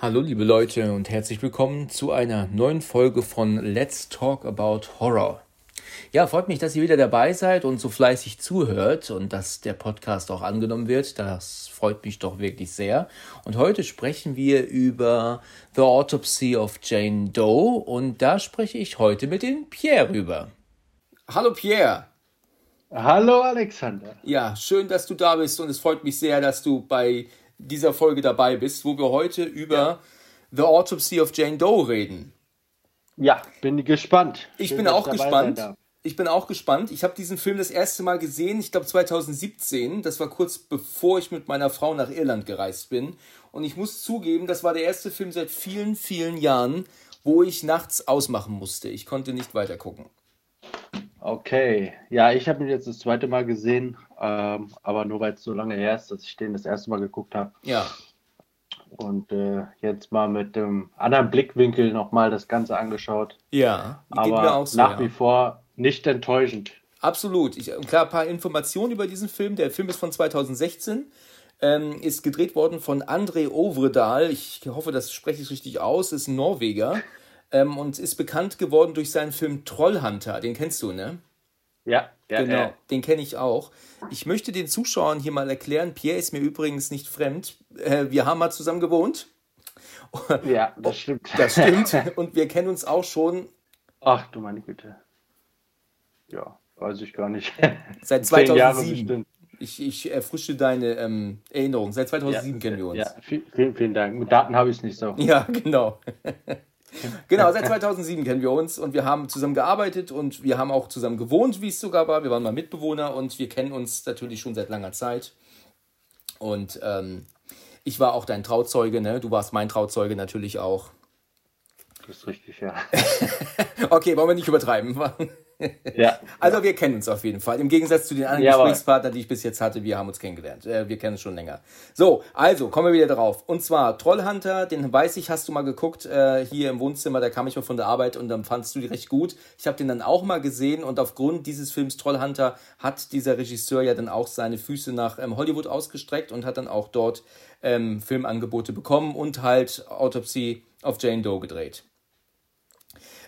Hallo liebe Leute und herzlich willkommen zu einer neuen Folge von Let's Talk About Horror. Ja, freut mich, dass ihr wieder dabei seid und so fleißig zuhört und dass der Podcast auch angenommen wird. Das freut mich doch wirklich sehr. Und heute sprechen wir über The Autopsy of Jane Doe und da spreche ich heute mit dem Pierre rüber. Hallo Pierre. Hallo Alexander. Ja, schön, dass du da bist und es freut mich sehr, dass du bei dieser Folge dabei bist, wo wir heute über ja. The Autopsy of Jane Doe reden. Ja, bin gespannt. Ich Schön, bin auch gespannt. Ich bin auch gespannt. Ich habe diesen Film das erste Mal gesehen, ich glaube 2017. Das war kurz bevor ich mit meiner Frau nach Irland gereist bin. Und ich muss zugeben, das war der erste Film seit vielen, vielen Jahren, wo ich nachts ausmachen musste. Ich konnte nicht weiter gucken. Okay, ja, ich habe ihn jetzt das zweite Mal gesehen, ähm, aber nur weil es so lange her ist, dass ich den das erste Mal geguckt habe. Ja. Und äh, jetzt mal mit dem anderen Blickwinkel nochmal das Ganze angeschaut. Ja, aber so, nach ja. wie vor nicht enttäuschend. Absolut. Ich, klar, ein paar Informationen über diesen Film. Der Film ist von 2016. Ähm, ist gedreht worden von André Ovredal. Ich hoffe, das spreche ich richtig aus. Ist ein Norweger ähm, und ist bekannt geworden durch seinen Film Trollhunter. Den kennst du, ne? Ja, ja genau. Äh. Den kenne ich auch. Ich möchte den Zuschauern hier mal erklären. Pierre ist mir übrigens nicht fremd. Äh, wir haben mal zusammen gewohnt. Ja, das stimmt. Das stimmt. Und wir kennen uns auch schon. Ach du meine Güte. Ja, weiß ich gar nicht. Seit 2007. Ich, ich erfrische deine ähm, Erinnerung. Seit 2007 ja, kennen wir uns. Ja, vielen, vielen Dank. Mit Daten habe ich es nicht so. Ja, genau. Genau, seit 2007 kennen wir uns und wir haben zusammen gearbeitet und wir haben auch zusammen gewohnt, wie es sogar war. Wir waren mal Mitbewohner und wir kennen uns natürlich schon seit langer Zeit. Und ähm, ich war auch dein Trauzeuge, ne? Du warst mein Trauzeuge natürlich auch. Das ist richtig, ja. okay, wollen wir nicht übertreiben. Ja. Also wir kennen uns auf jeden Fall. Im Gegensatz zu den anderen ja, Gesprächspartnern, die ich bis jetzt hatte, wir haben uns kennengelernt. Äh, wir kennen uns schon länger. So, also kommen wir wieder drauf. Und zwar Trollhunter, den weiß ich, hast du mal geguckt äh, hier im Wohnzimmer. Da kam ich mal von der Arbeit und dann fandst du die recht gut. Ich habe den dann auch mal gesehen und aufgrund dieses Films Trollhunter hat dieser Regisseur ja dann auch seine Füße nach ähm, Hollywood ausgestreckt und hat dann auch dort ähm, Filmangebote bekommen und halt Autopsy of Jane Doe gedreht.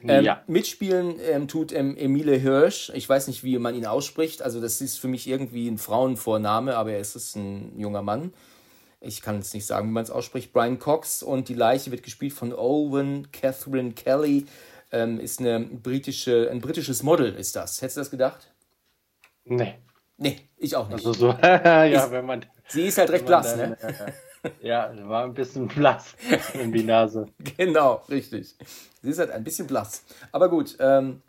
Ähm, ja. Mitspielen ähm, tut ähm, Emile Hirsch. Ich weiß nicht, wie man ihn ausspricht. Also, das ist für mich irgendwie ein Frauenvorname, aber er ist ein junger Mann. Ich kann es nicht sagen, wie man es ausspricht. Brian Cox und die Leiche wird gespielt von Owen Catherine Kelly. Ähm, ist eine britische, ein britisches Model, ist das. Hättest du das gedacht? Nee. Nee, ich auch nicht. Also so, ja, ist, wenn man. Sie ist halt recht blass, ne? Ja, war ein bisschen blass in die Nase. Genau, richtig. Sie ist halt ein bisschen blass. Aber gut, ähm,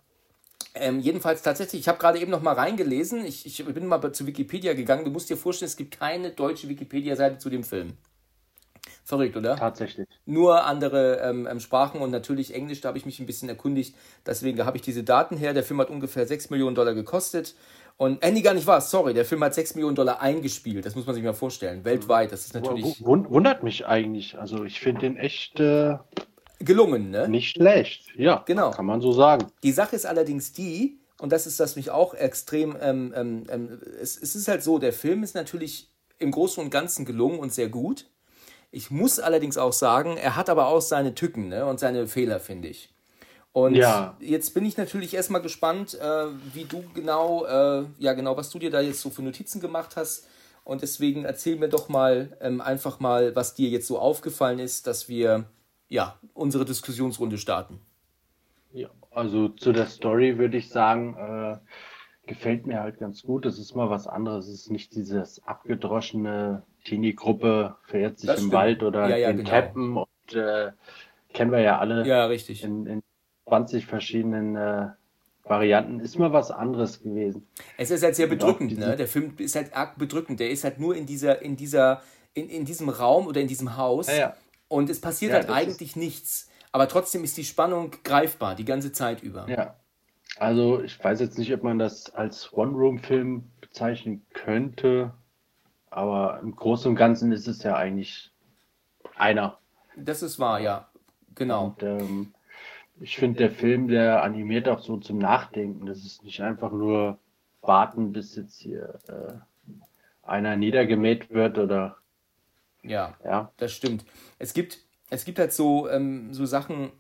ähm, jedenfalls tatsächlich, ich habe gerade eben noch mal reingelesen. Ich, ich bin mal zu Wikipedia gegangen. Du musst dir vorstellen, es gibt keine deutsche Wikipedia-Seite zu dem Film. Verrückt, oder? Tatsächlich. Nur andere ähm, ähm Sprachen und natürlich Englisch, da habe ich mich ein bisschen erkundigt. Deswegen habe ich diese Daten her. Der Film hat ungefähr 6 Millionen Dollar gekostet. Und, äh, nee, gar nicht wahr, sorry, der Film hat 6 Millionen Dollar eingespielt, das muss man sich mal vorstellen, weltweit, das ist natürlich... Wundert mich eigentlich, also ich finde den echt... Äh, gelungen, ne? Nicht schlecht, ja, genau. kann man so sagen. Die Sache ist allerdings die, und das ist das mich auch extrem, ähm, ähm, ähm, es, es ist halt so, der Film ist natürlich im Großen und Ganzen gelungen und sehr gut. Ich muss allerdings auch sagen, er hat aber auch seine Tücken ne, und seine Fehler, finde ich. Und ja. jetzt bin ich natürlich erstmal gespannt, äh, wie du genau, äh, ja genau, was du dir da jetzt so für Notizen gemacht hast. Und deswegen erzähl mir doch mal ähm, einfach mal, was dir jetzt so aufgefallen ist, dass wir ja unsere Diskussionsrunde starten. Ja, also zu der Story würde ich sagen, äh, gefällt mir halt ganz gut. Es ist mal was anderes. Es ist nicht dieses abgedroschene Teenie-Gruppe verirrt sich das im stimmt. Wald oder ja, ja, in genau. Cappen und äh, kennen wir ja alle. Ja, richtig. In, in 20 verschiedenen äh, Varianten ist mal was anderes gewesen. Es ist halt sehr bedrückend, ne? Der Film ist halt arg bedrückend. Der ist halt nur in dieser, in dieser, in, in diesem Raum oder in diesem Haus. Ja, ja. Und es passiert ja, halt eigentlich nichts. Aber trotzdem ist die Spannung greifbar, die ganze Zeit über. Ja. Also ich weiß jetzt nicht, ob man das als One-Room-Film bezeichnen könnte. Aber im Großen und Ganzen ist es ja eigentlich einer. Das ist wahr, ja. Genau. Und, ähm, ich finde, der Film, der animiert auch so zum Nachdenken. Das ist nicht einfach nur warten, bis jetzt hier äh, einer niedergemäht wird oder. Ja, ja, das stimmt. Es gibt, es gibt halt so, ähm, so Sachen,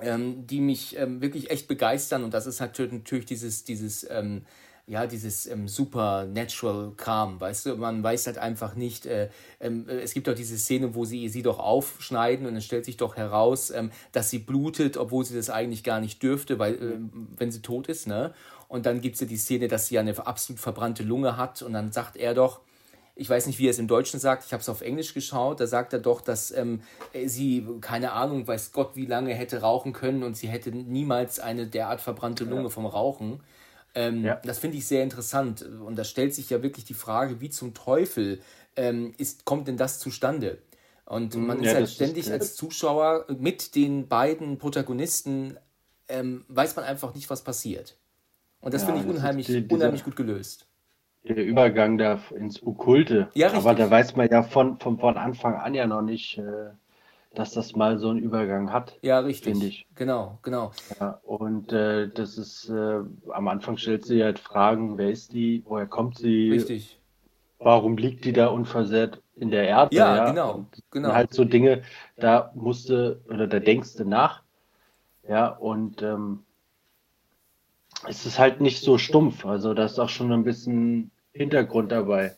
ähm, die mich ähm, wirklich echt begeistern und das ist natürlich, natürlich dieses, dieses, ähm, ja, dieses ähm, Supernatural-Kram, weißt du, man weiß halt einfach nicht, äh, ähm, äh, es gibt doch diese Szene, wo sie sie doch aufschneiden und es stellt sich doch heraus, ähm, dass sie blutet, obwohl sie das eigentlich gar nicht dürfte, weil, äh, wenn sie tot ist, ne? Und dann gibt es ja die Szene, dass sie eine absolut verbrannte Lunge hat und dann sagt er doch, ich weiß nicht, wie er es im Deutschen sagt, ich habe es auf Englisch geschaut, da sagt er doch, dass ähm, sie, keine Ahnung, weiß Gott, wie lange hätte rauchen können und sie hätte niemals eine derart verbrannte Lunge ja. vom Rauchen. Ähm, ja. Das finde ich sehr interessant und da stellt sich ja wirklich die Frage, wie zum Teufel ähm, ist, kommt denn das zustande? Und mhm. man ja, ist halt ständig ist, als Zuschauer mit den beiden Protagonisten, ähm, weiß man einfach nicht, was passiert. Und das finde ich unheimlich, die, unheimlich gut gelöst der Übergang da ins Okkulte. Ja, richtig. Aber da weiß man ja von, von, von Anfang an ja noch nicht, äh, dass das mal so einen Übergang hat. Ja, richtig. Finde ich. Genau, genau. Ja, und äh, das ist, äh, am Anfang stellt sie halt Fragen, wer ist die, woher kommt sie? Richtig. Warum liegt die da unversehrt in der Erde? Ja, ja? genau, und genau. Halt so Dinge, da musste, oder da denkst du nach. Ja, und ähm, es ist halt nicht so stumpf. Also da ist auch schon ein bisschen Hintergrund dabei.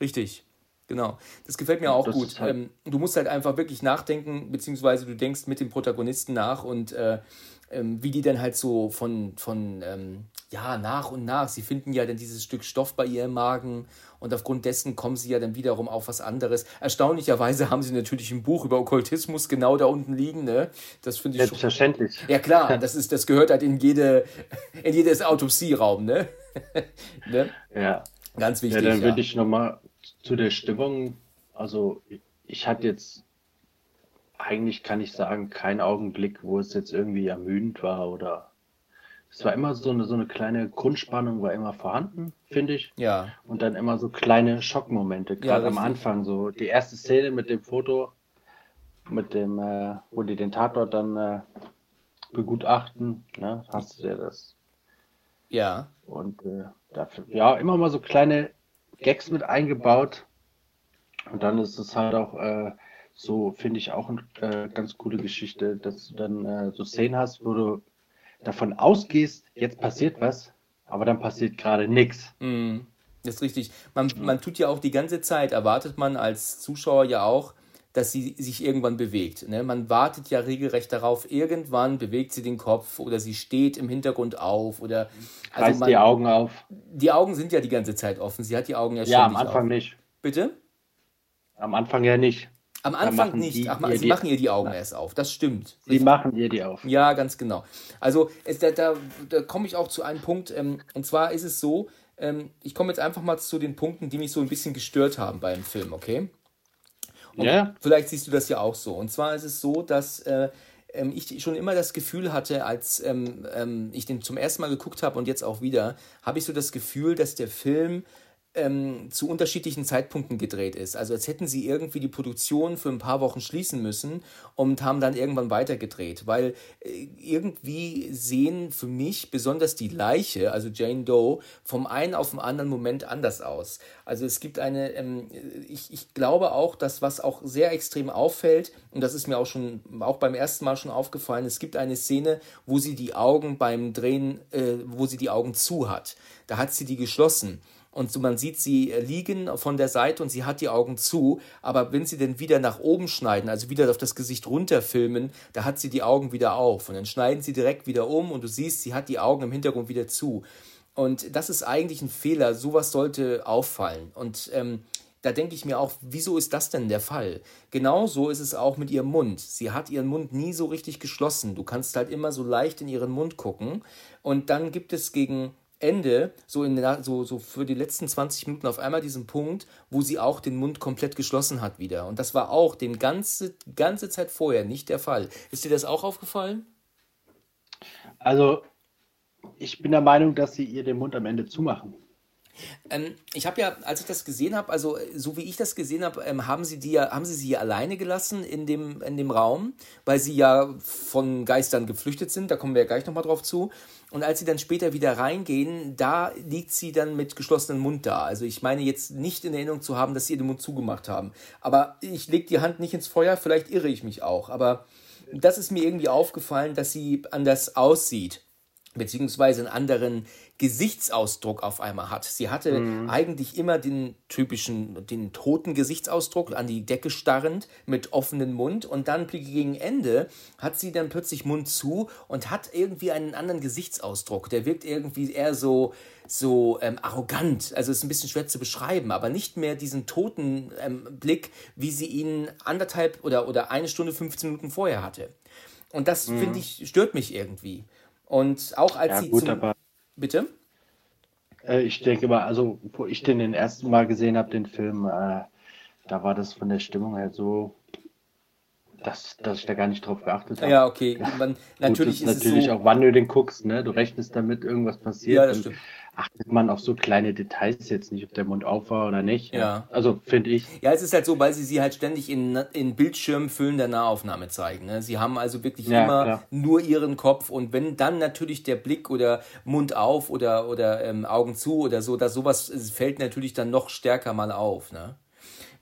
Richtig. Genau, das gefällt mir auch das gut. Halt ähm, du musst halt einfach wirklich nachdenken, beziehungsweise du denkst mit dem Protagonisten nach und äh, ähm, wie die dann halt so von, von ähm, ja, nach und nach, sie finden ja dann dieses Stück Stoff bei ihr im Magen und aufgrund dessen kommen sie ja dann wiederum auf was anderes. Erstaunlicherweise haben sie natürlich ein Buch über Okkultismus genau da unten liegen, ne? Das finde ich Selbstverständlich. Schon... Ja klar, das ist, das gehört halt in jede, in jedes Autopsieraum, ne? ne? Ja. Ganz wichtig. Ja, dann würde ich nochmal zu der Stimmung, also ich hatte jetzt eigentlich kann ich sagen, kein Augenblick, wo es jetzt irgendwie ermüdend war oder es war immer so eine, so eine kleine Grundspannung war immer vorhanden, finde ich. Ja. Und dann immer so kleine Schockmomente, gerade ja, am Anfang, so die erste Szene mit dem Foto, mit dem, äh, wo die den Tatort dann äh, begutachten, ne, hast du ja das. Ja. Und äh, dafür, ja, immer mal so kleine Gags mit eingebaut. Und dann ist es halt auch äh, so, finde ich auch eine äh, ganz coole Geschichte, dass du dann äh, so Szenen hast, wo du davon ausgehst, jetzt passiert was, aber dann passiert gerade nichts. Mm, das ist richtig. Man, man tut ja auch die ganze Zeit, erwartet man als Zuschauer ja auch, dass sie sich irgendwann bewegt. Ne? Man wartet ja regelrecht darauf, irgendwann bewegt sie den Kopf oder sie steht im Hintergrund auf oder also reißt man, die Augen auf. Die Augen sind ja die ganze Zeit offen. Sie hat die Augen ja schon. Ja, am Anfang auf. nicht. Bitte? Am Anfang ja nicht. Am Anfang nicht. Die, Ach, sie die, machen ihr die Augen erst auf. Das stimmt. Sie Richtig. machen ihr die auf. Ja, ganz genau. Also es, da, da, da komme ich auch zu einem Punkt. Ähm, und zwar ist es so, ähm, ich komme jetzt einfach mal zu den Punkten, die mich so ein bisschen gestört haben beim Film, okay? Und ja. Vielleicht siehst du das ja auch so. Und zwar ist es so, dass äh, ähm, ich schon immer das Gefühl hatte, als ähm, ähm, ich den zum ersten Mal geguckt habe und jetzt auch wieder, habe ich so das Gefühl, dass der Film ähm, zu unterschiedlichen Zeitpunkten gedreht ist. Also als hätten sie irgendwie die Produktion für ein paar Wochen schließen müssen und haben dann irgendwann weitergedreht. Weil äh, irgendwie sehen für mich besonders die Leiche, also Jane Doe, vom einen auf den anderen Moment anders aus. Also es gibt eine, ähm, ich, ich glaube auch, dass was auch sehr extrem auffällt, und das ist mir auch schon, auch beim ersten Mal schon aufgefallen, es gibt eine Szene, wo sie die Augen beim Drehen, äh, wo sie die Augen zu hat. Da hat sie die geschlossen. Und so, man sieht sie äh, liegen von der Seite und sie hat die Augen zu. Aber wenn sie dann wieder nach oben schneiden, also wieder auf das Gesicht runterfilmen, da hat sie die Augen wieder auf. Und dann schneiden sie direkt wieder um und du siehst, sie hat die Augen im Hintergrund wieder zu. Und das ist eigentlich ein Fehler. Sowas sollte auffallen. Und ähm, da denke ich mir auch, wieso ist das denn der Fall? Genauso ist es auch mit ihrem Mund. Sie hat ihren Mund nie so richtig geschlossen. Du kannst halt immer so leicht in ihren Mund gucken. Und dann gibt es gegen Ende, so, in so, so für die letzten 20 Minuten auf einmal diesen Punkt, wo sie auch den Mund komplett geschlossen hat wieder. Und das war auch den ganze, ganze Zeit vorher nicht der Fall. Ist dir das auch aufgefallen? Also, ich bin der Meinung, dass sie ihr den Mund am Ende zumachen. Ähm, ich habe ja, als ich das gesehen habe, also so wie ich das gesehen habe, ähm, haben sie die haben sie sie alleine gelassen in dem, in dem Raum, weil sie ja von Geistern geflüchtet sind, da kommen wir ja gleich nochmal drauf zu. Und als sie dann später wieder reingehen, da liegt sie dann mit geschlossenem Mund da. Also ich meine jetzt nicht in Erinnerung zu haben, dass sie den Mund zugemacht haben. Aber ich lege die Hand nicht ins Feuer, vielleicht irre ich mich auch. Aber das ist mir irgendwie aufgefallen, dass sie anders aussieht beziehungsweise einen anderen Gesichtsausdruck auf einmal hat. Sie hatte mhm. eigentlich immer den typischen, den toten Gesichtsausdruck, an die Decke starrend, mit offenem Mund und dann gegen Ende hat sie dann plötzlich Mund zu und hat irgendwie einen anderen Gesichtsausdruck. Der wirkt irgendwie eher so, so ähm, arrogant. Also ist ein bisschen schwer zu beschreiben, aber nicht mehr diesen toten ähm, Blick, wie sie ihn anderthalb oder, oder eine Stunde, 15 Minuten vorher hatte. Und das, mhm. finde ich, stört mich irgendwie. Und auch als ja, sie gut, zum... Aber Bitte? Äh, ich denke mal, also wo ich den den ersten Mal gesehen habe, den Film, äh, da war das von der Stimmung her so, dass, dass ich da gar nicht drauf geachtet habe. Ja, okay. Man, natürlich Gut, ist, ist natürlich so, auch, wann du den guckst, ne? Du rechnest damit, irgendwas passiert. Ja, das stimmt achtet man auf so kleine Details jetzt nicht, ob der Mund auf war oder nicht. Ja. Also finde ich. Ja, es ist halt so, weil sie sie halt ständig in, in Bildschirm füllender Nahaufnahme zeigen. Ne? Sie haben also wirklich ja, immer klar. nur ihren Kopf und wenn dann natürlich der Blick oder Mund auf oder, oder ähm, Augen zu oder so, dass sowas fällt natürlich dann noch stärker mal auf. Ne?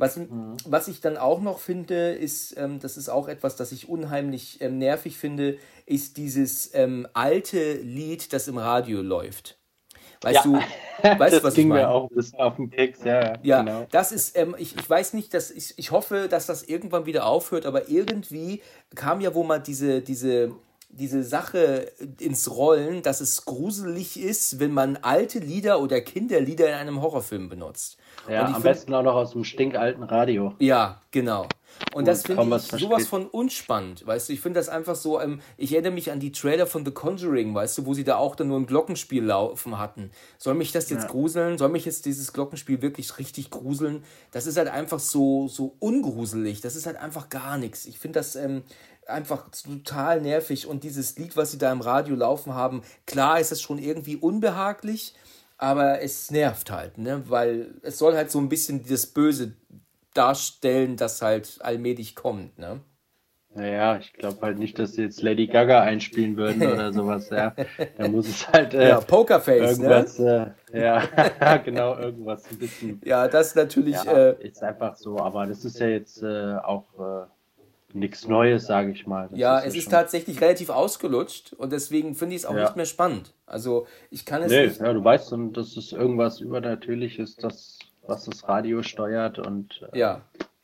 Was, mhm. was ich dann auch noch finde, ist, ähm, das ist auch etwas, das ich unheimlich ähm, nervig finde, ist dieses ähm, alte Lied, das im Radio läuft. Weißt ja. du, weißt das was ging ich meine? mir auch ein bisschen auf den Keks, ja. Ja, genau. das ist, ähm, ich, ich weiß nicht, dass ich, ich hoffe, dass das irgendwann wieder aufhört, aber irgendwie kam ja wohl mal diese, diese, diese Sache ins Rollen, dass es gruselig ist, wenn man alte Lieder oder Kinderlieder in einem Horrorfilm benutzt. Ja, am find, besten auch noch aus dem stinkalten Radio. Ja, genau. Und das finde ich sowas von unspannend, weißt du. Ich finde das einfach so, ähm, ich erinnere mich an die Trailer von The Conjuring, weißt du, wo sie da auch dann nur ein Glockenspiel laufen hatten. Soll mich das jetzt ja. gruseln? Soll mich jetzt dieses Glockenspiel wirklich richtig gruseln? Das ist halt einfach so, so ungruselig. Das ist halt einfach gar nichts. Ich finde das ähm, einfach total nervig. Und dieses Lied, was sie da im Radio laufen haben, klar ist es schon irgendwie unbehaglich, aber es nervt halt, ne? Weil es soll halt so ein bisschen das Böse darstellen, das halt allmählich kommt, ne? Naja, ich glaube halt nicht, dass sie jetzt Lady Gaga einspielen würden oder sowas, ja. Da muss es halt. Äh, ja, Pokerface, ne? irgendwas, ne? Äh, ja, genau, irgendwas ein bisschen. Ja, das natürlich. Ja, äh, ist einfach so, aber das ist ja jetzt äh, auch äh, nichts Neues, sage ich mal. Das ja, ist es ja ist tatsächlich relativ ausgelutscht und deswegen finde ich es auch ja. nicht mehr spannend. Also ich kann es nee, nicht. Ja, du weißt, dass es irgendwas Übernatürliches, das was das Radio steuert und. Äh, ja.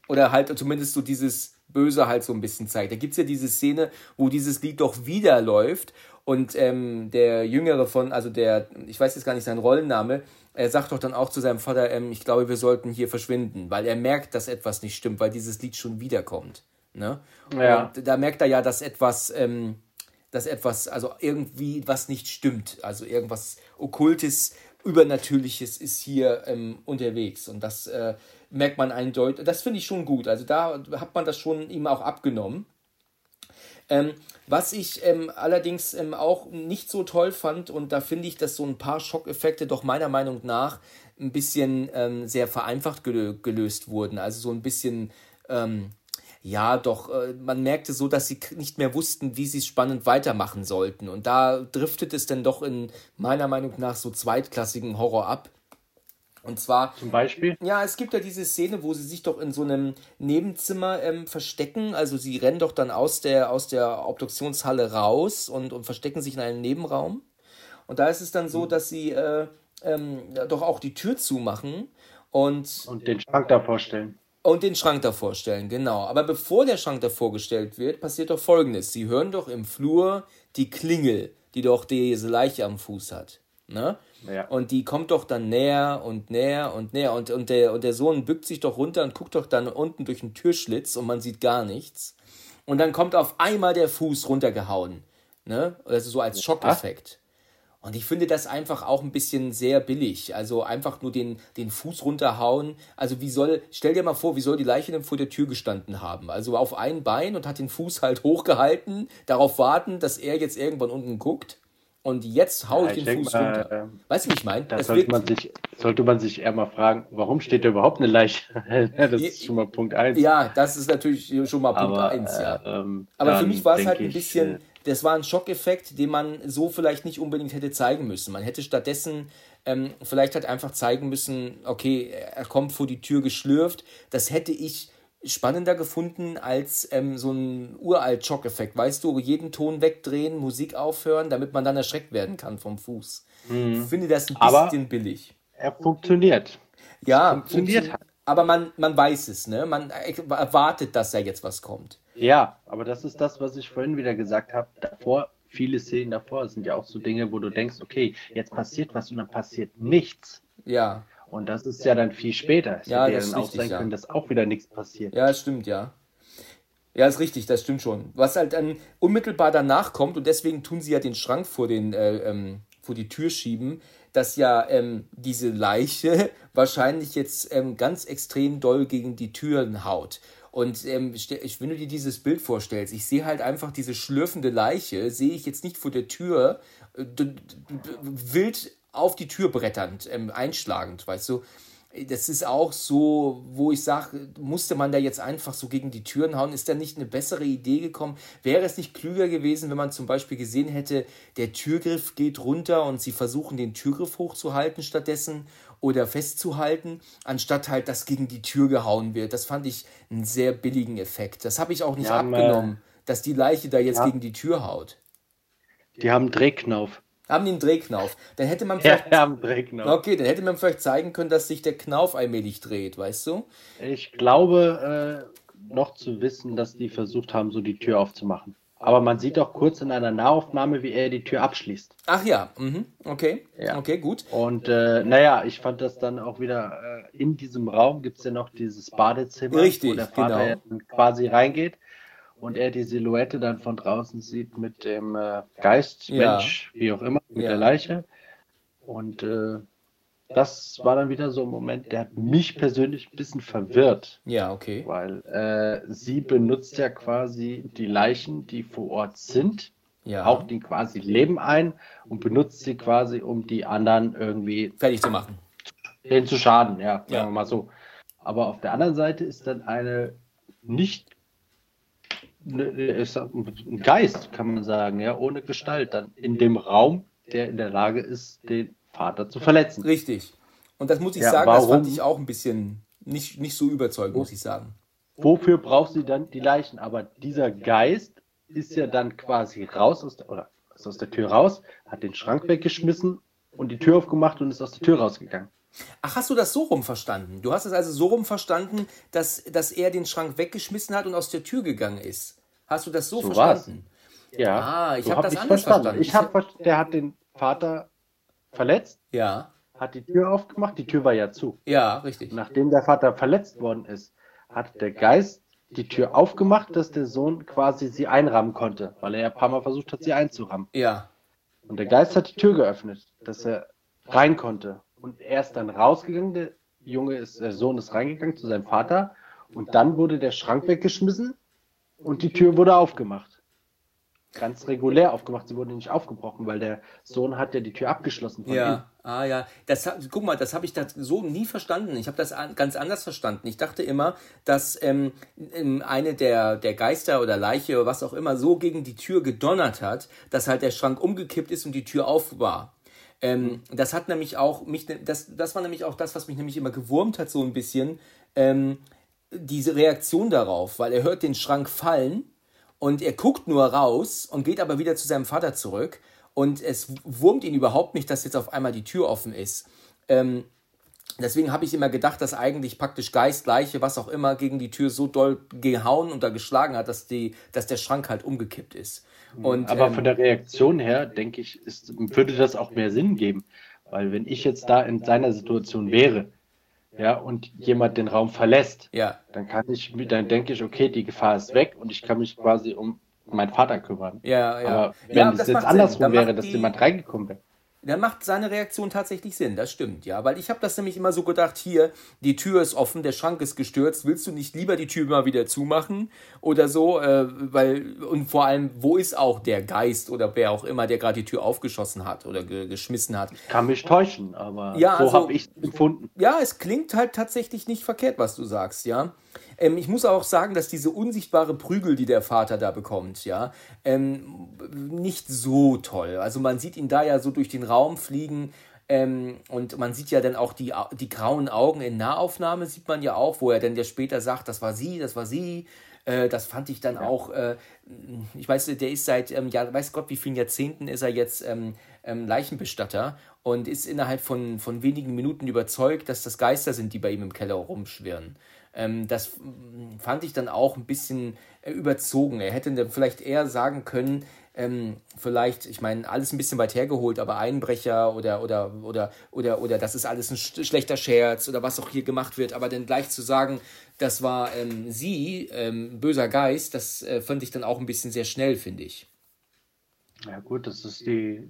Oder halt zumindest so dieses Böse halt so ein bisschen zeigt. Da gibt es ja diese Szene, wo dieses Lied doch wieder läuft und ähm, der Jüngere von, also der, ich weiß jetzt gar nicht seinen Rollenname, er sagt doch dann auch zu seinem Vater, ähm, ich glaube, wir sollten hier verschwinden, weil er merkt, dass etwas nicht stimmt, weil dieses Lied schon wiederkommt. Ne? Ja. Und da merkt er ja, dass etwas, ähm, dass etwas, also irgendwie was nicht stimmt, also irgendwas Okkultes Übernatürliches ist hier ähm, unterwegs. Und das äh, merkt man eindeutig. Das finde ich schon gut. Also da hat man das schon ihm auch abgenommen. Ähm, was ich ähm, allerdings ähm, auch nicht so toll fand, und da finde ich, dass so ein paar Schockeffekte doch meiner Meinung nach ein bisschen ähm, sehr vereinfacht gelöst wurden. Also so ein bisschen ähm, ja, doch, äh, man merkte so, dass sie nicht mehr wussten, wie sie es spannend weitermachen sollten. Und da driftet es dann doch in meiner Meinung nach so zweitklassigen Horror ab. Und zwar. Zum Beispiel? Ja, es gibt ja diese Szene, wo sie sich doch in so einem Nebenzimmer ähm, verstecken. Also sie rennen doch dann aus der, aus der Obduktionshalle raus und, und verstecken sich in einem Nebenraum. Und da ist es dann so, hm. dass sie äh, ähm, doch auch die Tür zumachen und. Und den Schrank da vorstellen. Und den Schrank davor stellen, genau. Aber bevor der Schrank davor gestellt wird, passiert doch Folgendes. Sie hören doch im Flur die Klingel, die doch diese Leiche am Fuß hat. Ne? Ja. Und die kommt doch dann näher und näher und näher. Und, und, der, und der Sohn bückt sich doch runter und guckt doch dann unten durch den Türschlitz und man sieht gar nichts. Und dann kommt auf einmal der Fuß runtergehauen. Ne? Also so als Schockeffekt. Und ich finde das einfach auch ein bisschen sehr billig. Also einfach nur den, den Fuß runterhauen. Also wie soll, stell dir mal vor, wie soll die Leiche denn vor der Tür gestanden haben? Also auf ein Bein und hat den Fuß halt hochgehalten, darauf warten, dass er jetzt irgendwann unten guckt. Und jetzt haue ich, ich den Fuß mal, runter. Äh, weißt du, wie ich meine? Da sollte man, sich, sollte man sich eher mal fragen, warum steht da überhaupt eine Leiche? das ist schon mal Punkt 1. Ja, das ist natürlich schon mal Punkt 1, ja. Äh, ähm, Aber für mich war es halt ein bisschen, ich, äh, das war ein Schockeffekt, den man so vielleicht nicht unbedingt hätte zeigen müssen. Man hätte stattdessen ähm, vielleicht halt einfach zeigen müssen, okay, er kommt vor die Tür geschlürft. Das hätte ich spannender gefunden als ähm, so ein uralt Schockeffekt. Weißt du, jeden Ton wegdrehen, Musik aufhören, damit man dann erschreckt werden kann vom Fuß. Mhm. Ich finde das ein bisschen aber billig. Er funktioniert. Ja, funktioniert. Funktio aber man, man weiß es, ne? Man erwartet, dass da jetzt was kommt. Ja, aber das ist das, was ich vorhin wieder gesagt habe. Davor, viele Szenen davor sind ja auch so Dinge, wo du denkst, okay, jetzt passiert was und dann passiert nichts. Ja. Und das ist ja dann viel später. Es ja, hätte ja dann auch sein ja. können, dass auch wieder nichts passiert. Ja, das stimmt, ja. Ja, ist richtig, das stimmt schon. Was halt dann unmittelbar danach kommt, und deswegen tun sie ja den Schrank vor, den, äh, ähm, vor die Tür schieben, dass ja ähm, diese Leiche wahrscheinlich jetzt ähm, ganz extrem doll gegen die Türen haut. Und ähm, wenn du dir dieses Bild vorstellst, ich sehe halt einfach diese schlürfende Leiche, sehe ich jetzt nicht vor der Tür, äh, wild auf die Tür bretternd, ähm, einschlagend, weißt du. Das ist auch so, wo ich sage, musste man da jetzt einfach so gegen die Türen hauen? Ist da nicht eine bessere Idee gekommen? Wäre es nicht klüger gewesen, wenn man zum Beispiel gesehen hätte, der Türgriff geht runter und sie versuchen den Türgriff hochzuhalten stattdessen oder festzuhalten, anstatt halt, dass gegen die Tür gehauen wird? Das fand ich einen sehr billigen Effekt. Das habe ich auch nicht haben, abgenommen, äh, dass die Leiche da jetzt ja. gegen die Tür haut. Die haben einen Drehknauf. Haben die einen Drehknauf. Dann hätte man vielleicht. Ja, haben Drehknauf. Okay, dann hätte man vielleicht zeigen können, dass sich der Knauf allmählich dreht, weißt du? Ich glaube, äh, noch zu wissen, dass die versucht haben, so die Tür aufzumachen. Aber man sieht auch kurz in einer Nahaufnahme, wie er die Tür abschließt. Ach ja, mhm. okay. Ja. Okay, gut. Und äh, naja, ich fand das dann auch wieder, äh, in diesem Raum gibt es ja noch dieses Badezimmer, Richtig, wo der Vater genau. quasi reingeht und er die Silhouette dann von draußen sieht mit dem äh, Geist, ja. Mensch, wie auch immer, mit ja. der Leiche. Und äh, das war dann wieder so ein Moment, der hat mich persönlich ein bisschen verwirrt. Ja, okay. Weil äh, sie benutzt ja quasi die Leichen, die vor Ort sind, ja. haucht die quasi Leben ein und benutzt sie quasi, um die anderen irgendwie fertig zu machen. Denen zu schaden, ja, sagen ja. wir mal so. Aber auf der anderen Seite ist dann eine nicht ist ein Geist, kann man sagen, ja, ohne Gestalt, dann in dem Raum, der in der Lage ist, den Vater zu verletzen. Richtig. Und das muss ich ja, sagen, warum? das fand ich auch ein bisschen nicht, nicht so überzeugend, muss ich sagen. Wofür braucht sie dann die Leichen? Aber dieser Geist ist ja dann quasi raus aus der, oder ist aus der Tür raus, hat den Schrank weggeschmissen und die Tür aufgemacht und ist aus der Tür rausgegangen. Ach, hast du das so rum verstanden? Du hast es also so rum verstanden, dass, dass er den Schrank weggeschmissen hat und aus der Tür gegangen ist. Hast du das so, so verstanden? Was? Ja. Ah, ich so habe hab das anders verstanden. verstanden. Ich habe, der hat den Vater verletzt. Ja. Hat die Tür aufgemacht. Die Tür war ja zu. Ja, richtig. Nachdem der Vater verletzt worden ist, hat der Geist die Tür aufgemacht, dass der Sohn quasi sie einrammen konnte, weil er ja ein paar Mal versucht hat, sie einzurammen. Ja. Und der Geist hat die Tür geöffnet, dass er rein konnte. Und er ist dann rausgegangen, der Junge ist, der Sohn ist reingegangen zu seinem Vater und dann wurde der Schrank weggeschmissen und die Tür wurde aufgemacht. Ganz regulär aufgemacht, sie wurde nicht aufgebrochen, weil der Sohn hat ja die Tür abgeschlossen von Ja, ihm. ah ja. Das, guck mal, das habe ich das so nie verstanden. Ich habe das ganz anders verstanden. Ich dachte immer, dass ähm, eine der, der Geister oder Leiche oder was auch immer so gegen die Tür gedonnert hat, dass halt der Schrank umgekippt ist und die Tür auf war. Ähm, das hat nämlich auch mich, das, das war nämlich auch das, was mich nämlich immer gewurmt hat, so ein bisschen, ähm, diese Reaktion darauf, weil er hört den Schrank fallen und er guckt nur raus und geht aber wieder zu seinem Vater zurück und es wurmt ihn überhaupt nicht, dass jetzt auf einmal die Tür offen ist. Ähm, deswegen habe ich immer gedacht, dass eigentlich praktisch Geist, Leiche, was auch immer, gegen die Tür so doll gehauen und da geschlagen hat, dass, die, dass der Schrank halt umgekippt ist. Und, Aber ähm, von der Reaktion her, denke ich, ist, würde das auch mehr Sinn geben. Weil wenn ich jetzt da in seiner Situation wäre, ja, und jemand den Raum verlässt, ja. dann kann ich, dann denke ich, okay, die Gefahr ist weg und ich kann mich quasi um meinen Vater kümmern. Ja, ja. Aber wenn ja, es jetzt andersrum wäre, dass jemand reingekommen wäre. Dann macht seine Reaktion tatsächlich Sinn, das stimmt, ja. Weil ich habe das nämlich immer so gedacht, hier, die Tür ist offen, der Schrank ist gestürzt, willst du nicht lieber die Tür mal wieder zumachen oder so? Äh, weil, und vor allem, wo ist auch der Geist oder wer auch immer, der gerade die Tür aufgeschossen hat oder ge geschmissen hat? Ich kann mich täuschen, aber ja, so also, habe ich es empfunden. Ja, es klingt halt tatsächlich nicht verkehrt, was du sagst, ja. Ähm, ich muss auch sagen, dass diese unsichtbare Prügel, die der Vater da bekommt, ja, ähm, nicht so toll. Also man sieht ihn da ja so durch den Raum fliegen. Ähm, und man sieht ja dann auch die, die grauen Augen in Nahaufnahme, sieht man ja auch, wo er dann ja später sagt, das war sie, das war sie. Äh, das fand ich dann ja. auch, äh, ich weiß, der ist seit, ähm, ja, weiß Gott, wie vielen Jahrzehnten ist er jetzt ähm, ähm, Leichenbestatter und ist innerhalb von, von wenigen Minuten überzeugt, dass das Geister sind, die bei ihm im Keller rumschwirren. Ähm, das fand ich dann auch ein bisschen äh, überzogen. Er hätte dann vielleicht eher sagen können, ähm, vielleicht, ich meine, alles ein bisschen weit hergeholt, aber Einbrecher oder, oder, oder, oder, oder das ist alles ein schlechter Scherz oder was auch hier gemacht wird, aber dann gleich zu sagen, das war ähm, sie, ähm, böser Geist, das äh, fand ich dann auch ein bisschen sehr schnell, finde ich. Ja, gut, das ist die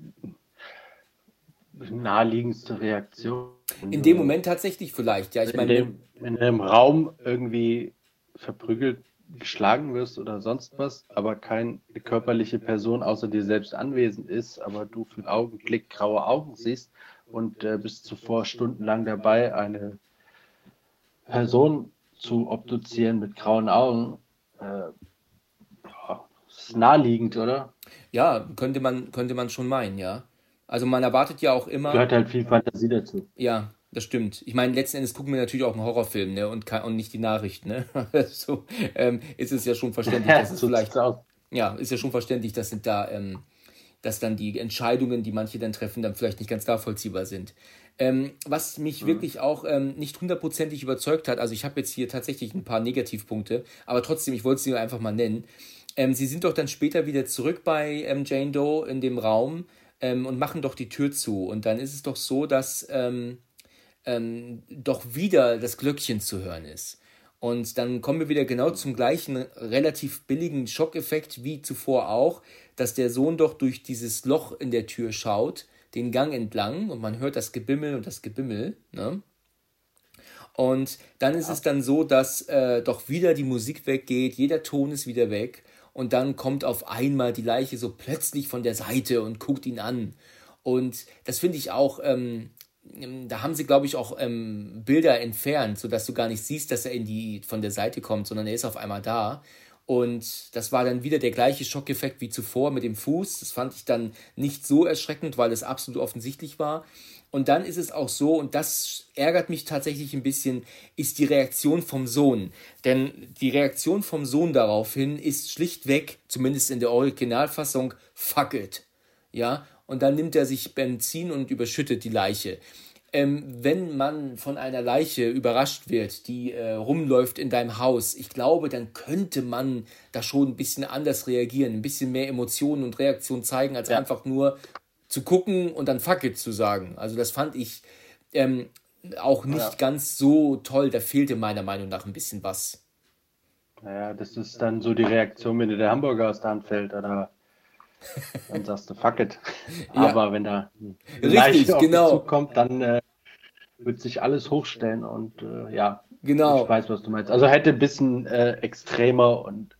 naheliegendste Reaktion. In dem Moment tatsächlich vielleicht, ja. Ich in, meine, dem, in dem Raum irgendwie verprügelt geschlagen wirst oder sonst was, aber keine körperliche Person außer dir selbst anwesend ist, aber du für einen Augenblick graue Augen siehst und äh, bist zuvor stundenlang dabei, eine Person zu obduzieren mit grauen Augen, äh, ist naheliegend, oder? Ja, könnte man, könnte man schon meinen, ja. Also man erwartet ja auch immer. Gehört halt viel Fantasie dazu. Ja, das stimmt. Ich meine, letzten Endes gucken wir natürlich auch einen Horrorfilm, ne? Und, und nicht die Nachrichten, ne? so ähm, ist es ja schon verständlich, dass es vielleicht. Ja, ist ja schon verständlich, dass sind da, ähm, dass dann die Entscheidungen, die manche dann treffen, dann vielleicht nicht ganz nachvollziehbar sind. Ähm, was mich mhm. wirklich auch ähm, nicht hundertprozentig überzeugt hat, also ich habe jetzt hier tatsächlich ein paar Negativpunkte, aber trotzdem, ich wollte sie einfach mal nennen. Ähm, sie sind doch dann später wieder zurück bei ähm, Jane Doe in dem Raum ähm, und machen doch die Tür zu. Und dann ist es doch so, dass ähm, ähm, doch wieder das Glöckchen zu hören ist. Und dann kommen wir wieder genau zum gleichen relativ billigen Schockeffekt wie zuvor auch, dass der Sohn doch durch dieses Loch in der Tür schaut, den Gang entlang und man hört das Gebimmel und das Gebimmel. Ne? Und dann ist ja. es dann so, dass äh, doch wieder die Musik weggeht, jeder Ton ist wieder weg und dann kommt auf einmal die Leiche so plötzlich von der Seite und guckt ihn an. Und das finde ich auch, ähm, da haben sie, glaube ich, auch ähm, Bilder entfernt, sodass du gar nicht siehst, dass er in die, von der Seite kommt, sondern er ist auf einmal da. Und das war dann wieder der gleiche Schockeffekt wie zuvor mit dem Fuß. Das fand ich dann nicht so erschreckend, weil es absolut offensichtlich war. Und dann ist es auch so, und das ärgert mich tatsächlich ein bisschen, ist die Reaktion vom Sohn. Denn die Reaktion vom Sohn daraufhin ist schlichtweg, zumindest in der Originalfassung, fuck it. Ja, und dann nimmt er sich Benzin und überschüttet die Leiche. Ähm, wenn man von einer Leiche überrascht wird, die äh, rumläuft in deinem Haus, ich glaube, dann könnte man da schon ein bisschen anders reagieren, ein bisschen mehr Emotionen und Reaktionen zeigen, als ja. einfach nur zu gucken und dann fuck it zu sagen. Also das fand ich ähm, auch nicht ja. ganz so toll. Da fehlte meiner Meinung nach ein bisschen was. Naja, das ist dann so die Reaktion, wenn dir der Hamburger aus der Hand fällt, oder dann sagst du fuck it. Ja. Aber wenn da Richtig, genau. kommt, dann äh, wird sich alles hochstellen und äh, ja, genau. ich weiß, was du meinst. Also hätte ein bisschen äh, extremer und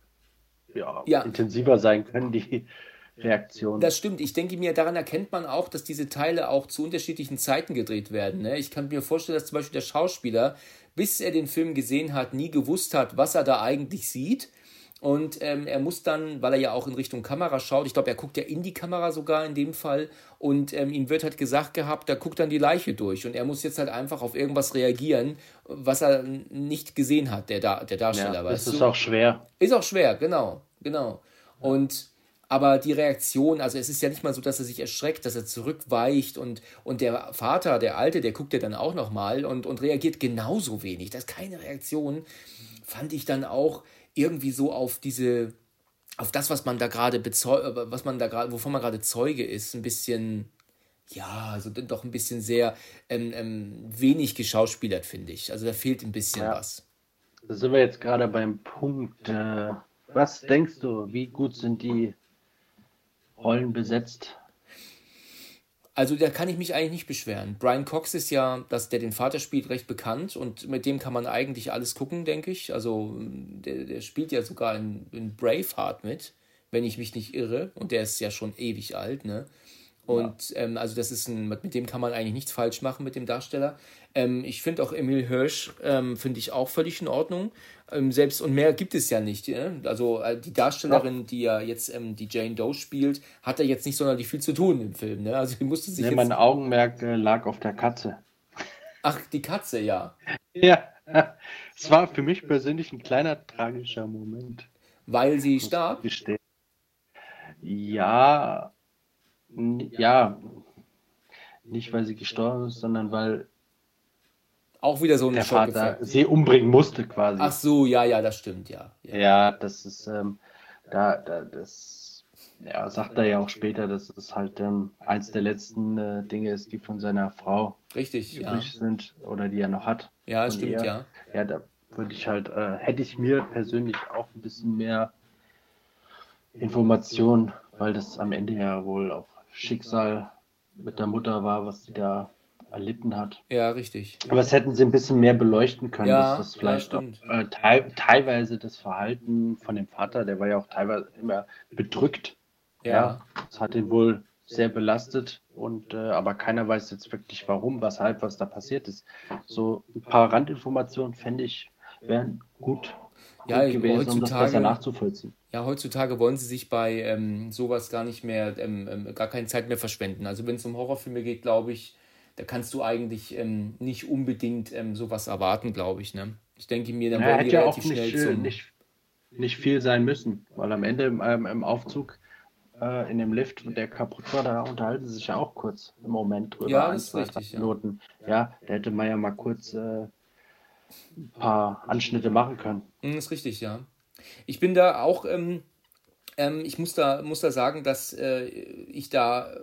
ja, ja, intensiver sein können, die Reaktion. Das stimmt. Ich denke mir, daran erkennt man auch, dass diese Teile auch zu unterschiedlichen Zeiten gedreht werden. Ne? Ich kann mir vorstellen, dass zum Beispiel der Schauspieler, bis er den Film gesehen hat, nie gewusst hat, was er da eigentlich sieht. Und ähm, er muss dann, weil er ja auch in Richtung Kamera schaut, ich glaube, er guckt ja in die Kamera sogar in dem Fall, und ähm, ihm wird halt gesagt gehabt, da guckt dann die Leiche durch. Und er muss jetzt halt einfach auf irgendwas reagieren, was er nicht gesehen hat, der, der Darsteller. Ja, das ist du? auch schwer. Ist auch schwer, genau, genau. Und aber die Reaktion, also es ist ja nicht mal so, dass er sich erschreckt, dass er zurückweicht und, und der Vater, der Alte, der guckt ja dann auch nochmal und, und reagiert genauso wenig. Das ist keine Reaktion, fand ich dann auch irgendwie so auf diese, auf das, was man da gerade was man da gerade, wovon man gerade Zeuge ist, ein bisschen, ja, also doch ein bisschen sehr ähm, ähm, wenig geschauspielert, finde ich. Also da fehlt ein bisschen ja. was. Da sind wir jetzt gerade beim Punkt. Äh, was denkst du, wie gut sind die Rollen besetzt? Also da kann ich mich eigentlich nicht beschweren. Brian Cox ist ja, dass der den Vater spielt, recht bekannt und mit dem kann man eigentlich alles gucken, denke ich. Also der, der spielt ja sogar in, in Braveheart mit, wenn ich mich nicht irre. Und der ist ja schon ewig alt, ne? Und ja. ähm, also das ist ein, mit dem kann man eigentlich nichts falsch machen mit dem Darsteller. Ähm, ich finde auch Emil Hirsch, ähm, finde ich auch völlig in Ordnung. Ähm, selbst und mehr gibt es ja nicht. Ne? Also äh, die Darstellerin, ja. die ja jetzt ähm, die Jane Doe spielt, hat da jetzt nicht sonderlich viel zu tun im Film. Ne? Also die musste sich. Nee, mein Augenmerk äh, lag auf der Katze. Ach, die Katze, ja. Ja, es war für mich persönlich ein kleiner tragischer Moment. Weil sie starb? Ja, ja, nicht weil sie gestorben ist, sondern weil auch wieder so ein der Vater sie umbringen musste quasi. Ach so, ja, ja, das stimmt, ja. Ja, ja das ist, ähm, da, da, das, ja, sagt er ja auch später, dass es halt ähm, eins der letzten äh, Dinge ist, die von seiner Frau richtig ja. sind oder die er noch hat. Ja, stimmt, ihr. ja. Ja, da würde ich halt, äh, hätte ich mir persönlich auch ein bisschen mehr Informationen, weil das am Ende ja wohl auch Schicksal mit der Mutter war, was sie da erlitten hat. Ja, richtig. Aber es hätten sie ein bisschen mehr beleuchten können, ja, dass das vielleicht ja, auch, äh, te teilweise das Verhalten von dem Vater, der war ja auch teilweise immer bedrückt. Ja. ja das hat ihn wohl sehr belastet und äh, aber keiner weiß jetzt wirklich warum, weshalb, was da passiert ist. So ein paar Randinformationen fände ich wären gut, ja, gewesen, um das besser nachzuvollziehen. Ja, heutzutage wollen sie sich bei ähm, sowas gar nicht mehr, ähm, ähm, gar keine Zeit mehr verschwenden. Also wenn es um Horrorfilme geht, glaube ich, da kannst du eigentlich ähm, nicht unbedingt ähm, sowas erwarten, glaube ich. Ne? Ich denke mir, dann ja, wollen die ja relativ schnell nicht, zum... Nicht, nicht viel sein müssen, weil am Ende im, ähm, im Aufzug äh, in dem Lift, der kaputt war, da unterhalten sie sich ja auch kurz im Moment drüber. Ja, das ist richtig. Minuten. Ja. ja, da hätte man ja mal kurz äh, ein paar Anschnitte machen können. Das hm, ist richtig, ja. Ich bin da auch, ähm, ähm, ich muss da, muss da sagen, dass äh, ich da äh,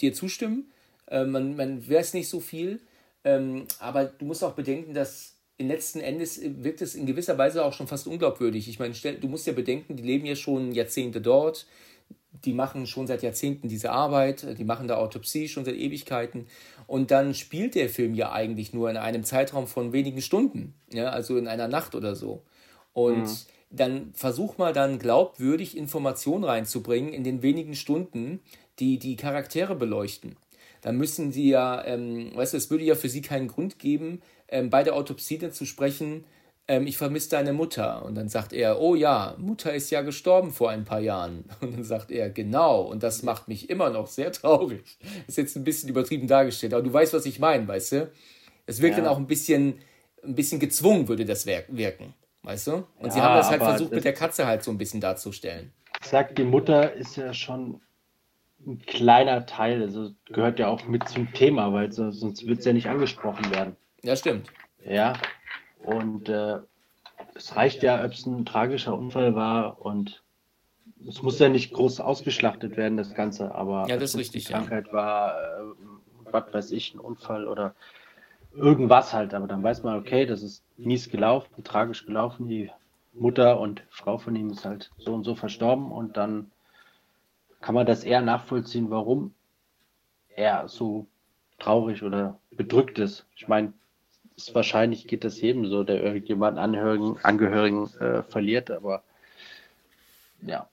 dir zustimme. Äh, man man weiß nicht so viel, ähm, aber du musst auch bedenken, dass in letzten Endes wirkt es in gewisser Weise auch schon fast unglaubwürdig. Ich meine, du musst ja bedenken, die leben ja schon Jahrzehnte dort, die machen schon seit Jahrzehnten diese Arbeit, die machen da Autopsie schon seit Ewigkeiten. Und dann spielt der Film ja eigentlich nur in einem Zeitraum von wenigen Stunden, ja, also in einer Nacht oder so. Und mhm. dann versuch mal dann glaubwürdig Informationen reinzubringen in den wenigen Stunden, die die Charaktere beleuchten. Dann müssen sie ja, ähm, weißt du, es würde ja für sie keinen Grund geben, ähm, bei der Autopsie dann zu sprechen, ähm, ich vermisse deine Mutter. Und dann sagt er, oh ja, Mutter ist ja gestorben vor ein paar Jahren. Und dann sagt er, genau. Und das macht mich immer noch sehr traurig. Ist jetzt ein bisschen übertrieben dargestellt, aber du weißt, was ich meine, weißt du? Es wirkt ja. dann auch ein bisschen, ein bisschen gezwungen, würde das wirken. Weißt du? Und ja, sie haben das halt versucht, mit der Katze halt so ein bisschen darzustellen. Ich sag, die Mutter ist ja schon ein kleiner Teil, also gehört ja auch mit zum Thema, weil sonst wird es ja nicht angesprochen werden. Ja, stimmt. Ja, und äh, es reicht ja, ob es ein tragischer Unfall war und es muss ja nicht groß ausgeschlachtet werden, das Ganze, aber ja, das ist richtig, die Krankheit ja. war, äh, was weiß ich, ein Unfall oder irgendwas halt, aber dann weiß man, okay, das ist mies gelaufen, tragisch gelaufen, die Mutter und Frau von ihm ist halt so und so verstorben und dann kann man das eher nachvollziehen, warum er so traurig oder bedrückt ist. Ich meine, wahrscheinlich geht das jedem so, der irgendjemanden Angehörigen, Angehörigen äh, verliert, aber ja.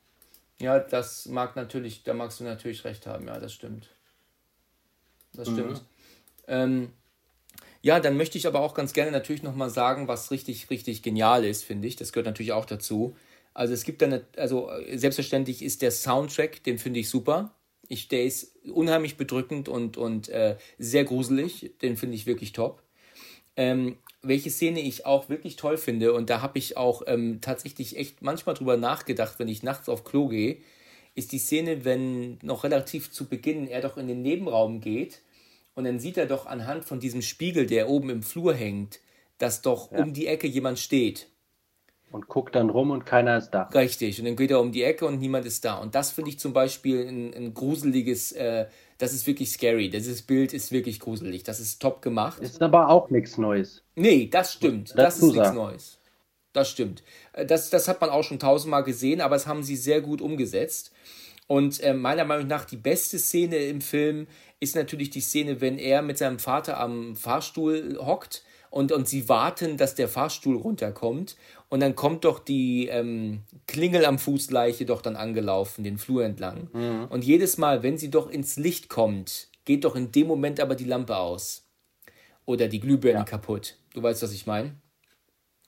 Ja, das mag natürlich, da magst du natürlich recht haben, ja, das stimmt. Das mhm. stimmt. Ähm, ja, dann möchte ich aber auch ganz gerne natürlich nochmal sagen, was richtig, richtig genial ist, finde ich. Das gehört natürlich auch dazu. Also es gibt dann, also selbstverständlich ist der Soundtrack, den finde ich super. Ich, der ist unheimlich bedrückend und, und äh, sehr gruselig. Den finde ich wirklich top. Ähm, welche Szene ich auch wirklich toll finde, und da habe ich auch ähm, tatsächlich echt manchmal drüber nachgedacht, wenn ich nachts auf Klo gehe, ist die Szene, wenn noch relativ zu Beginn er doch in den Nebenraum geht und dann sieht er doch anhand von diesem Spiegel, der oben im Flur hängt, dass doch ja. um die Ecke jemand steht. Und guckt dann rum und keiner ist da. Richtig, und dann geht er um die Ecke und niemand ist da. Und das finde ich zum Beispiel ein, ein gruseliges äh, das ist wirklich scary. Dieses Bild ist wirklich gruselig. Das ist top gemacht. Ist aber auch nichts Neues. Nee, das stimmt. Das, das ist nichts Neues. Das stimmt. Äh, das, das hat man auch schon tausendmal gesehen, aber es haben sie sehr gut umgesetzt. Und äh, meiner Meinung nach die beste Szene im Film ist natürlich die Szene, wenn er mit seinem Vater am Fahrstuhl hockt und, und sie warten, dass der Fahrstuhl runterkommt. Und dann kommt doch die ähm, Klingel am Fußleiche doch dann angelaufen, den Flur entlang. Mhm. Und jedes Mal, wenn sie doch ins Licht kommt, geht doch in dem Moment aber die Lampe aus. Oder die Glühbirne ja. kaputt. Du weißt, was ich meine?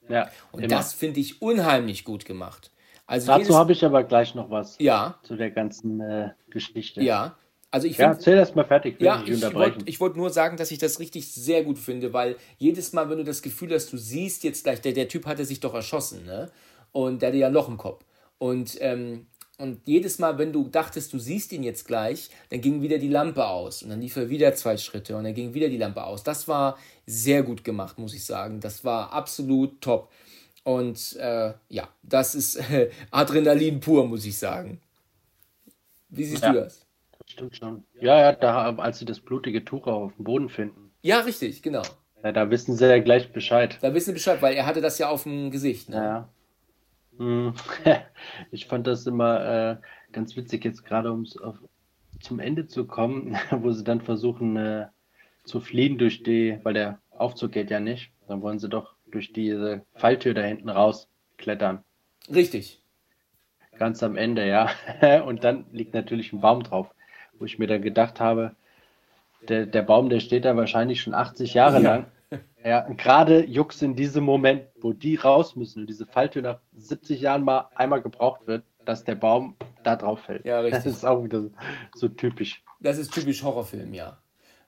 Ja. Und immer. das finde ich unheimlich gut gemacht. Also Dazu habe ich aber gleich noch was. Ja. Zu der ganzen äh, Geschichte. Ja. Also ich ja, find, erzähl erst mal fertig. Ja, ich wollte wollt nur sagen, dass ich das richtig sehr gut finde, weil jedes Mal, wenn du das Gefühl hast, du siehst jetzt gleich, der, der Typ hatte sich doch erschossen, ne? Und der hatte ja ein Loch im Kopf. Und, ähm, und jedes Mal, wenn du dachtest, du siehst ihn jetzt gleich, dann ging wieder die Lampe aus. Und dann lief er wieder zwei Schritte und dann ging wieder die Lampe aus. Das war sehr gut gemacht, muss ich sagen. Das war absolut top. Und äh, ja, das ist äh, Adrenalin pur, muss ich sagen. Wie siehst ja. du das? Stimmt schon. Ja, ja, da, als sie das blutige Tuch auf dem Boden finden. Ja, richtig, genau. Ja, da wissen sie ja gleich Bescheid. Da wissen sie Bescheid, weil er hatte das ja auf dem Gesicht. Ne? Ja. Hm. Ich fand das immer äh, ganz witzig, jetzt gerade um zum Ende zu kommen, wo sie dann versuchen äh, zu fliehen durch die, weil der Aufzug geht ja nicht. Dann wollen sie doch durch diese Falltür da hinten raus klettern. Richtig. Ganz am Ende, ja. Und dann liegt natürlich ein Baum drauf wo ich mir dann gedacht habe, der, der Baum, der steht da wahrscheinlich schon 80 Jahre ja. lang. Ja, gerade jucks in diesem Moment, wo die raus müssen und diese Falltür nach 70 Jahren mal einmal gebraucht wird, dass der Baum da drauf fällt. Ja, richtig. Das ist auch wieder so, so typisch. Das ist typisch Horrorfilm, ja.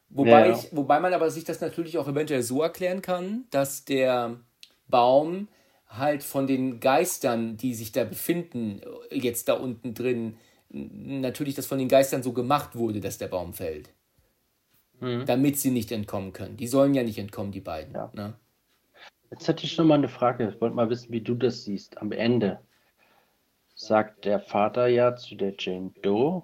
Wobei, ja. Ich, wobei man aber sich das natürlich auch eventuell so erklären kann, dass der Baum halt von den Geistern, die sich da befinden, jetzt da unten drin, natürlich das von den Geistern so gemacht wurde, dass der Baum fällt. Mhm. Damit sie nicht entkommen können. Die sollen ja nicht entkommen, die beiden. Ja. Ne? Jetzt hätte ich noch mal eine Frage. Ich wollte mal wissen, wie du das siehst. Am Ende sagt der Vater ja zu der Jane Doe,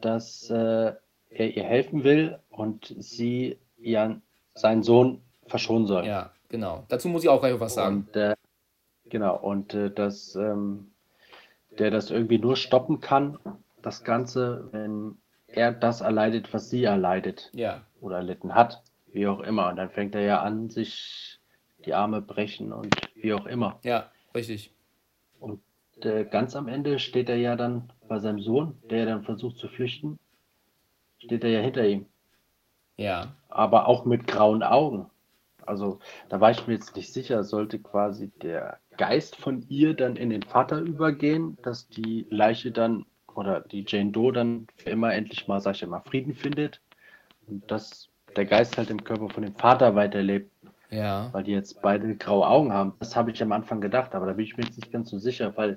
dass äh, er ihr helfen will und sie ihren, seinen Sohn verschonen soll. Ja, genau. Dazu muss ich auch gleich was sagen. Und, äh, genau, und äh, dass ähm, der das irgendwie nur stoppen kann, das Ganze, wenn er das erleidet, was sie erleidet. Ja. Oder erlitten hat, wie auch immer. Und dann fängt er ja an, sich die Arme brechen und wie auch immer. Ja, richtig. Und äh, ganz am Ende steht er ja dann bei seinem Sohn, der dann versucht zu flüchten, steht er ja hinter ihm. Ja. Aber auch mit grauen Augen. Also da war ich mir jetzt nicht sicher, sollte quasi der Geist von ihr dann in den Vater übergehen, dass die Leiche dann oder die Jane Doe dann für immer endlich mal, sag ich mal, Frieden findet und dass der Geist halt im Körper von dem Vater weiterlebt. Ja. Weil die jetzt beide graue Augen haben. Das habe ich am Anfang gedacht, aber da bin ich mir jetzt nicht ganz so sicher, weil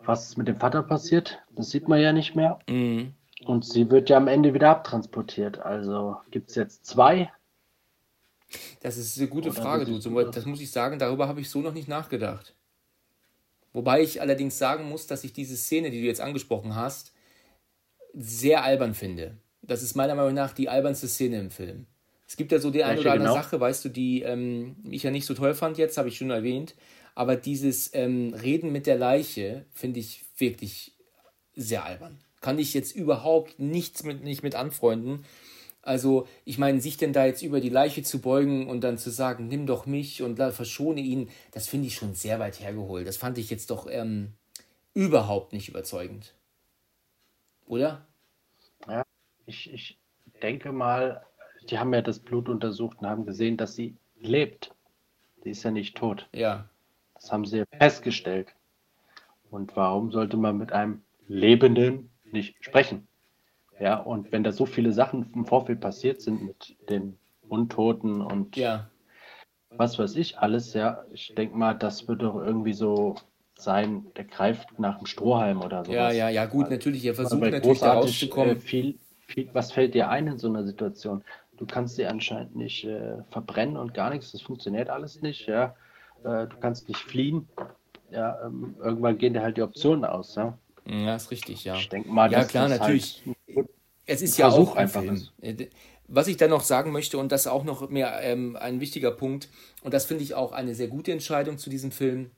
was mit dem Vater passiert, das sieht man ja nicht mehr. Mhm. Und sie wird ja am Ende wieder abtransportiert. Also gibt es jetzt zwei das ist eine gute Frage, du. Das muss ich sagen, darüber habe ich so noch nicht nachgedacht. Wobei ich allerdings sagen muss, dass ich diese Szene, die du jetzt angesprochen hast, sehr albern finde. Das ist meiner Meinung nach die albernste Szene im Film. Es gibt ja so die eine oder andere genau? Sache, weißt du, die ähm, ich ja nicht so toll fand jetzt, habe ich schon erwähnt. Aber dieses ähm, Reden mit der Leiche finde ich wirklich sehr albern. Kann ich jetzt überhaupt nichts mit, nicht mit anfreunden. Also, ich meine, sich denn da jetzt über die Leiche zu beugen und dann zu sagen, nimm doch mich und verschone ihn, das finde ich schon sehr weit hergeholt. Das fand ich jetzt doch ähm, überhaupt nicht überzeugend. Oder? Ja, ich, ich denke mal, die haben ja das Blut untersucht und haben gesehen, dass sie lebt. Sie ist ja nicht tot. Ja. Das haben sie festgestellt. Und warum sollte man mit einem Lebenden nicht sprechen? Ja, und wenn da so viele Sachen im Vorfeld passiert sind mit den Untoten und ja. was weiß ich alles, ja, ich denke mal, das wird doch irgendwie so sein, der greift nach dem Strohhalm oder so. Ja, ja, ja, gut, natürlich, er versucht natürlich da rauszukommen. Äh, viel, viel, was fällt dir ein in so einer Situation? Du kannst sie anscheinend nicht äh, verbrennen und gar nichts, das funktioniert alles nicht, ja. Äh, du kannst nicht fliehen. Ja, ähm, irgendwann gehen dir halt die Optionen aus, ja. Ja, ist richtig, ja. Ich denke mal, ja, klar, natürlich. Halt es ist ja auch ein Film. Ist. Äh, was ich dann noch sagen möchte, und das ist auch noch mehr ähm, ein wichtiger Punkt, und das finde ich auch eine sehr gute Entscheidung zu diesem Film,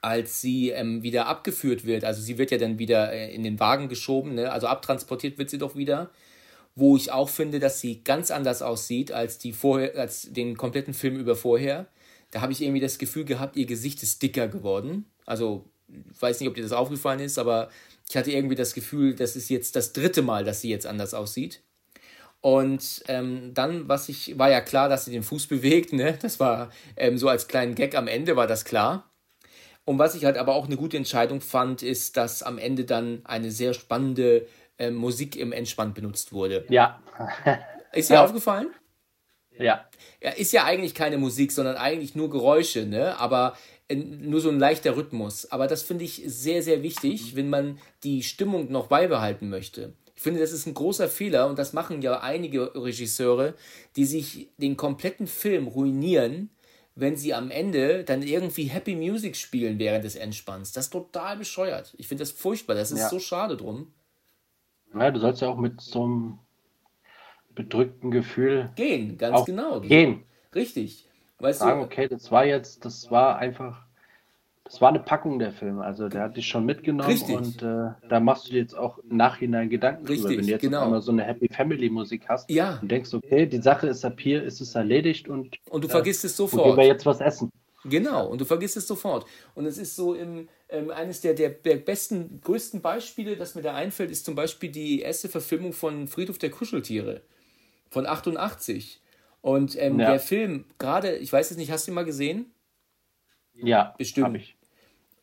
als sie ähm, wieder abgeführt wird, also sie wird ja dann wieder äh, in den Wagen geschoben, ne? also abtransportiert wird sie doch wieder, wo ich auch finde, dass sie ganz anders aussieht als die vorher, als den kompletten Film über vorher. Da habe ich irgendwie das Gefühl gehabt, ihr Gesicht ist dicker geworden. Also, weiß nicht, ob dir das aufgefallen ist, aber ich hatte irgendwie das Gefühl, das ist jetzt das dritte Mal, dass sie jetzt anders aussieht. Und ähm, dann, was ich, war ja klar, dass sie den Fuß bewegt, ne? Das war ähm, so als kleinen Gag am Ende, war das klar. Und was ich halt aber auch eine gute Entscheidung fand, ist, dass am Ende dann eine sehr spannende äh, Musik im Entspann benutzt wurde. Ja. ist dir ja. aufgefallen? Ja. Ja, ist ja eigentlich keine Musik, sondern eigentlich nur Geräusche, ne? Aber nur so ein leichter Rhythmus. Aber das finde ich sehr, sehr wichtig, wenn man die Stimmung noch beibehalten möchte. Ich finde, das ist ein großer Fehler und das machen ja einige Regisseure, die sich den kompletten Film ruinieren, wenn sie am Ende dann irgendwie Happy Music spielen während des Entspanns. Das ist total bescheuert. Ich finde das furchtbar. Das ist ja. so schade drum. Ja, du sollst ja auch mit so einem bedrückten Gefühl gehen, ganz genau. Gehen. Richtig. Weißt Sagen, du, okay, das war jetzt, das war einfach das war eine Packung der Film. Also der hat dich schon mitgenommen Richtig. und äh, da machst du dir jetzt auch im Nachhinein Gedanken Richtig, drüber. Wenn du jetzt genau. einmal so eine Happy Family Musik hast ja. und denkst, okay, die Sache ist ab hier, ist es erledigt und und du äh, vergisst es sofort. Und gehen wir jetzt was essen. Genau, und du vergisst es sofort. Und es ist so im, ähm, eines der, der, der besten, größten Beispiele, das mir da einfällt, ist zum Beispiel die erste Verfilmung von Friedhof der Kuscheltiere von 88. Und ähm, ja. der Film, gerade, ich weiß es nicht, hast du ihn mal gesehen? Ja, bestimmt. Ich.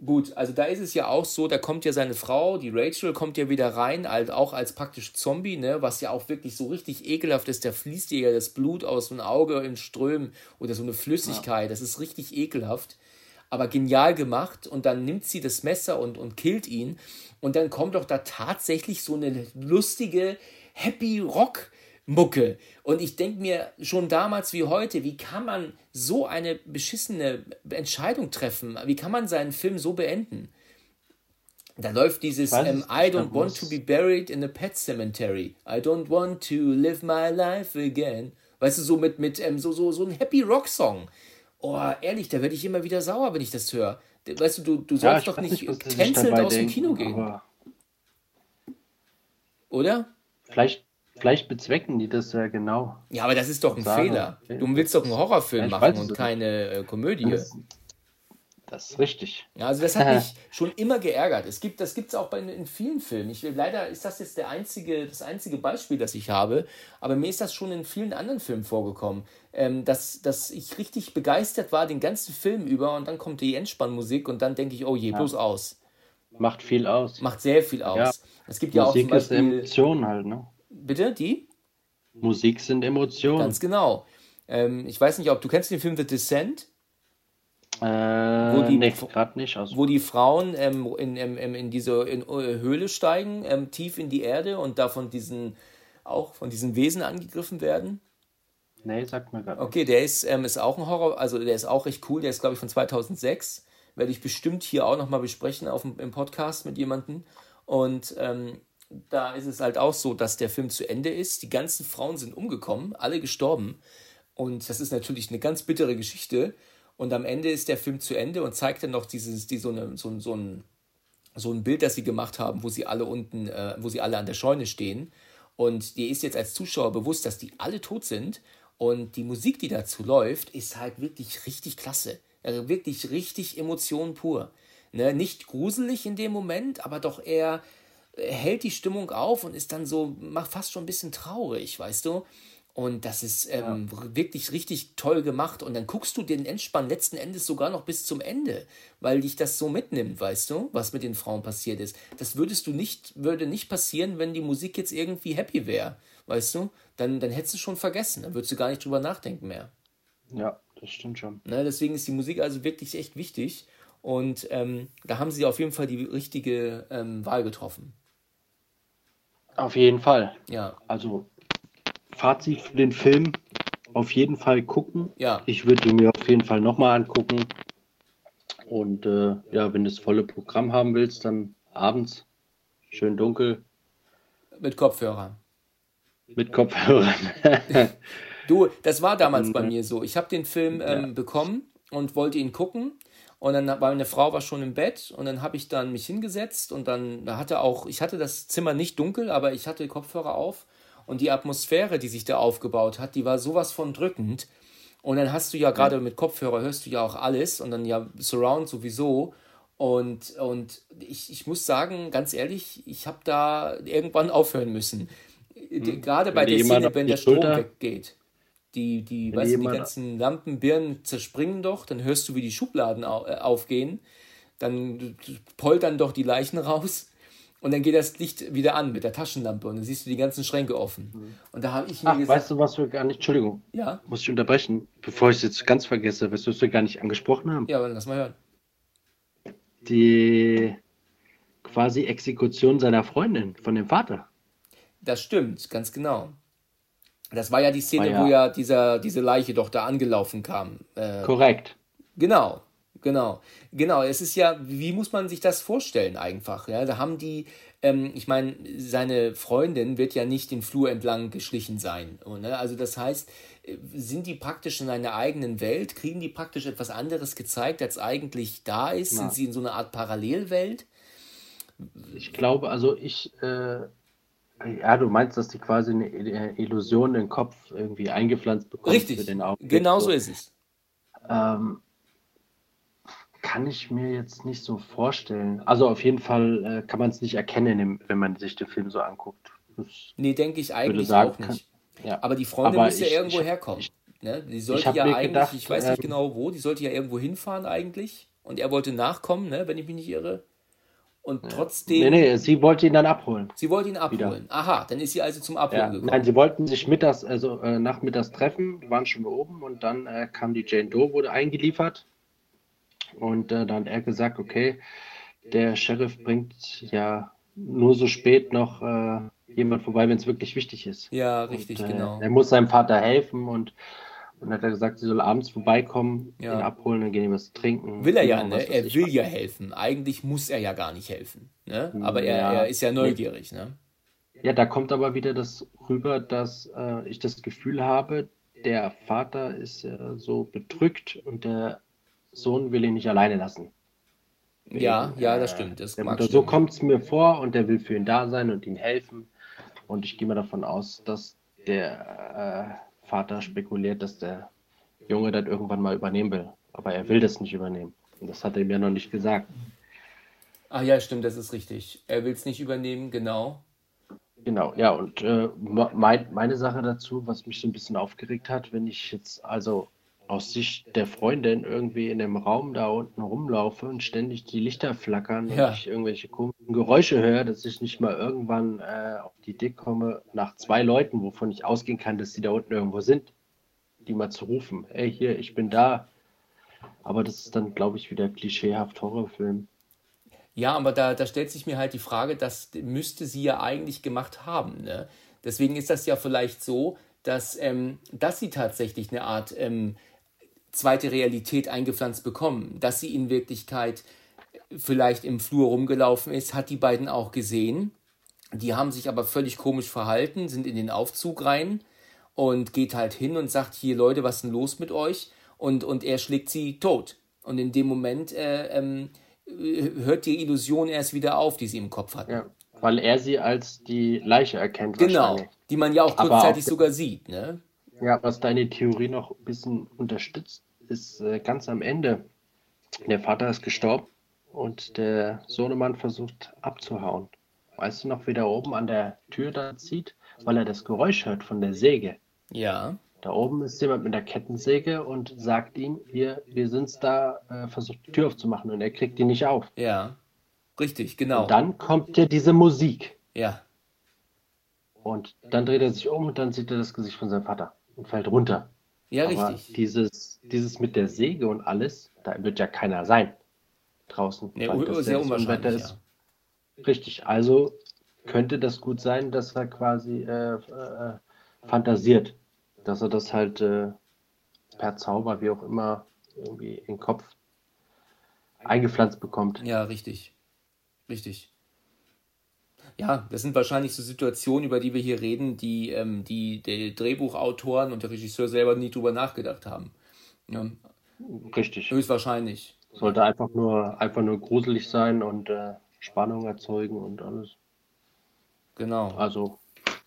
Gut, also da ist es ja auch so, da kommt ja seine Frau, die Rachel, kommt ja wieder rein, halt auch als praktisch Zombie, ne, was ja auch wirklich so richtig ekelhaft ist. Da fließt ihr ja das Blut aus dem Auge in Strömen oder so eine Flüssigkeit. Ja. Das ist richtig ekelhaft, aber genial gemacht. Und dann nimmt sie das Messer und, und killt ihn. Und dann kommt doch da tatsächlich so eine lustige Happy Rock Mucke. Und ich denke mir schon damals wie heute, wie kann man so eine beschissene Entscheidung treffen? Wie kann man seinen Film so beenden? Da läuft dieses ähm, I don't want to be buried in a pet cemetery. I don't want to live my life again. Weißt du, so mit, mit ähm, so, so, so ein Happy Rock Song. Oh, ehrlich, da werde ich immer wieder sauer, wenn ich das höre. Weißt du, du, du sollst ja, doch nicht, nicht tänzelnd aus dem Kino gehen. Oder? Vielleicht, Vielleicht bezwecken die das ja genau. Ja, aber das ist doch ein sagen. Fehler. Du willst doch einen Horrorfilm ja, machen und keine äh, Komödie. Das, das, ist richtig. Ja, also das hat mich schon immer geärgert. Es gibt, das gibt es auch bei, in vielen Filmen. Ich, leider ist das jetzt der einzige, das einzige Beispiel, das ich habe, aber mir ist das schon in vielen anderen Filmen vorgekommen, ähm, dass, dass ich richtig begeistert war den ganzen Film über und dann kommt die Endspannmusik und dann denke ich, oh je, bloß ja. aus. Macht viel aus. Macht sehr viel aus. Ja. Es gibt Musik ja auch zum Beispiel, ist Emotion halt, ne? Bitte, die? Musik sind Emotionen. Ganz genau. Ähm, ich weiß nicht, ob du kennst den Film The Descent? Äh, wo die, nee, gerade nicht. Also. Wo die Frauen ähm, in, in, in, diese in äh, Höhle steigen, ähm, tief in die Erde und da von diesen, auch von diesen Wesen angegriffen werden. Nee, sagt mir gerade Okay, der ist, ähm, ist auch ein Horror, also der ist auch recht cool, der ist glaube ich von 2006. Werde ich bestimmt hier auch nochmal besprechen auf dem, im Podcast mit jemandem. Und ähm, da ist es halt auch so, dass der Film zu Ende ist. Die ganzen Frauen sind umgekommen, alle gestorben. Und das ist natürlich eine ganz bittere Geschichte. Und am Ende ist der Film zu Ende und zeigt dann noch dieses, die, so, eine, so, so, ein, so ein Bild, das sie gemacht haben, wo sie alle unten, äh, wo sie alle an der Scheune stehen. Und dir ist jetzt als Zuschauer bewusst, dass die alle tot sind. Und die Musik, die dazu läuft, ist halt wirklich richtig klasse. Also wirklich richtig Emotion pur. Ne? Nicht gruselig in dem Moment, aber doch eher hält die Stimmung auf und ist dann so, macht fast schon ein bisschen traurig, weißt du? Und das ist ähm, ja. wirklich richtig toll gemacht. Und dann guckst du den Entspann letzten Endes sogar noch bis zum Ende, weil dich das so mitnimmt, weißt du, was mit den Frauen passiert ist. Das würdest du nicht, würde nicht passieren, wenn die Musik jetzt irgendwie happy wäre, weißt du? Dann, dann hättest du schon vergessen, dann würdest du gar nicht drüber nachdenken mehr. Ja, das stimmt schon. Ne, deswegen ist die Musik also wirklich echt wichtig. Und ähm, da haben sie auf jeden Fall die richtige ähm, Wahl getroffen. Auf jeden Fall. Ja. Also Fazit für den Film, auf jeden Fall gucken. Ja. Ich würde mir auf jeden Fall nochmal angucken. Und äh, ja, wenn du das volle Programm haben willst, dann abends, schön dunkel. Mit Kopfhörern. Mit Kopfhörern. du, das war damals bei mir so. Ich habe den Film ähm, ja. bekommen und wollte ihn gucken Und dann war meine Frau war schon im Bett und dann habe ich dann mich hingesetzt und dann hatte auch, ich hatte das Zimmer nicht dunkel, aber ich hatte Kopfhörer auf und die Atmosphäre, die sich da aufgebaut hat, die war sowas von drückend. Und dann hast du ja gerade mit Kopfhörer hörst du ja auch alles und dann ja Surround sowieso. Und, und ich, ich muss sagen, ganz ehrlich, ich habe da irgendwann aufhören müssen. Hm. Gerade bei der Szene, wenn der Strom Schulter, weggeht. Die, die, weißt du, die ganzen Lampenbirnen zerspringen doch, dann hörst du, wie die Schubladen äh, aufgehen. Dann poltern doch die Leichen raus. Und dann geht das Licht wieder an mit der Taschenlampe und dann siehst du die ganzen Schränke offen. Mhm. Und da habe ich mir Ach, gesagt. Weißt du, was wir gar nicht. Entschuldigung. Ja. Muss ich unterbrechen, bevor ich es jetzt ganz vergesse, was wir gar nicht angesprochen haben? Ja, aber lass mal hören. Die quasi Exekution seiner Freundin von dem Vater. Das stimmt, ganz genau. Das war ja die Szene, ja. wo ja dieser, diese Leiche doch da angelaufen kam. Äh, Korrekt. Genau, genau, genau. Es ist ja, wie muss man sich das vorstellen einfach? Ja, da haben die, ähm, ich meine, seine Freundin wird ja nicht den Flur entlang geschlichen sein. Ne? Also das heißt, äh, sind die praktisch in einer eigenen Welt? Kriegen die praktisch etwas anderes gezeigt, als eigentlich da ist? Ja. Sind sie in so einer Art Parallelwelt? Ich glaube, also ich äh, ja, du meinst, dass die quasi eine Illusion in den Kopf irgendwie eingepflanzt bekommen. Richtig, genau so ist es. Ähm, kann ich mir jetzt nicht so vorstellen. Also auf jeden Fall äh, kann man es nicht erkennen, wenn man sich den Film so anguckt. Das nee, denke ich eigentlich sagen, auch nicht. Kann, ja. Aber die Freundin muss ja irgendwo ich, herkommen. Ich, ne? Die sollte ja eigentlich, gedacht, ich weiß nicht ähm, genau wo, die sollte ja irgendwo hinfahren eigentlich. Und er wollte nachkommen, ne? wenn ich mich nicht irre. Und ja. trotzdem. Nee, nee, sie wollte ihn dann abholen. Sie wollte ihn abholen. Wieder. Aha, dann ist sie also zum Abholen ja. gekommen. Nein, sie wollten sich mittags, also äh, nachmittags treffen, waren schon oben und dann äh, kam die Jane Doe, wurde eingeliefert. Und äh, dann hat er gesagt, okay, der Sheriff bringt ja nur so spät noch äh, jemand vorbei, wenn es wirklich wichtig ist. Ja, richtig, und, äh, genau. Er muss seinem Vater helfen und und hat er gesagt, sie soll abends vorbeikommen, ja. ihn abholen, dann gehen die was trinken. Will er ja, ne? Er will ja helfen. Eigentlich muss er ja gar nicht helfen. Ne? Aber er, ja. er ist ja neugierig, ne? Ja, da kommt aber wieder das rüber, dass äh, ich das Gefühl habe, der Vater ist äh, so bedrückt und der Sohn will ihn nicht alleine lassen. Ja, ja, das stimmt. Das mag so kommt es mir vor und der will für ihn da sein und ihm helfen. Und ich gehe mal davon aus, dass der äh, Vater spekuliert, dass der Junge das irgendwann mal übernehmen will. Aber er will das nicht übernehmen. Und das hat er ihm ja noch nicht gesagt. Ah ja, stimmt, das ist richtig. Er will es nicht übernehmen, genau. Genau, ja, und äh, mein, meine Sache dazu, was mich so ein bisschen aufgeregt hat, wenn ich jetzt also aus Sicht der Freundin irgendwie in dem Raum da unten rumlaufe und ständig die Lichter flackern ja. und ich irgendwelche komischen Geräusche höre, dass ich nicht mal irgendwann äh, auf die Idee komme, nach zwei Leuten, wovon ich ausgehen kann, dass sie da unten irgendwo sind, die mal zu rufen, ey, hier, ich bin da. Aber das ist dann, glaube ich, wieder klischeehaft Horrorfilm. Ja, aber da, da stellt sich mir halt die Frage, das müsste sie ja eigentlich gemacht haben. Ne? Deswegen ist das ja vielleicht so, dass, ähm, dass sie tatsächlich eine Art ähm, zweite Realität eingepflanzt bekommen. Dass sie in Wirklichkeit vielleicht im Flur rumgelaufen ist, hat die beiden auch gesehen. Die haben sich aber völlig komisch verhalten, sind in den Aufzug rein und geht halt hin und sagt, hier Leute, was ist denn los mit euch? Und, und er schlägt sie tot. Und in dem Moment äh, ähm, hört die Illusion erst wieder auf, die sie im Kopf hat. Ja, weil er sie als die Leiche erkennt. Genau, die man ja auch kurzzeitig sogar sieht. Ne? Ja, was deine Theorie noch ein bisschen unterstützt, ist äh, ganz am Ende. Der Vater ist gestorben und der Sohnemann versucht abzuhauen. Weißt du noch, wie der oben an der Tür da zieht? Weil er das Geräusch hört von der Säge. Ja. Da oben ist jemand mit der Kettensäge und sagt ihm, wir, wir sind's da, äh, versucht die Tür aufzumachen und er kriegt die nicht auf. Ja. Richtig, genau. Und dann kommt ja diese Musik. Ja. Und dann dreht er sich um und dann sieht er das Gesicht von seinem Vater und fällt runter. Ja, Aber richtig. Dieses, dieses mit der Säge und alles, da wird ja keiner sein draußen. Ja, sehr unwahrscheinlich. Ist. Ja. Richtig, also könnte das gut sein, dass er quasi äh, äh, fantasiert, dass er das halt äh, per Zauber, wie auch immer, irgendwie in den Kopf eingepflanzt bekommt. Ja, richtig. Richtig ja, das sind wahrscheinlich so Situationen, über die wir hier reden, die ähm, die, die Drehbuchautoren und der Regisseur selber nie drüber nachgedacht haben. Ja. Richtig. Höchstwahrscheinlich. Sollte einfach nur, einfach nur gruselig sein und äh, Spannung erzeugen und alles. Genau. Also.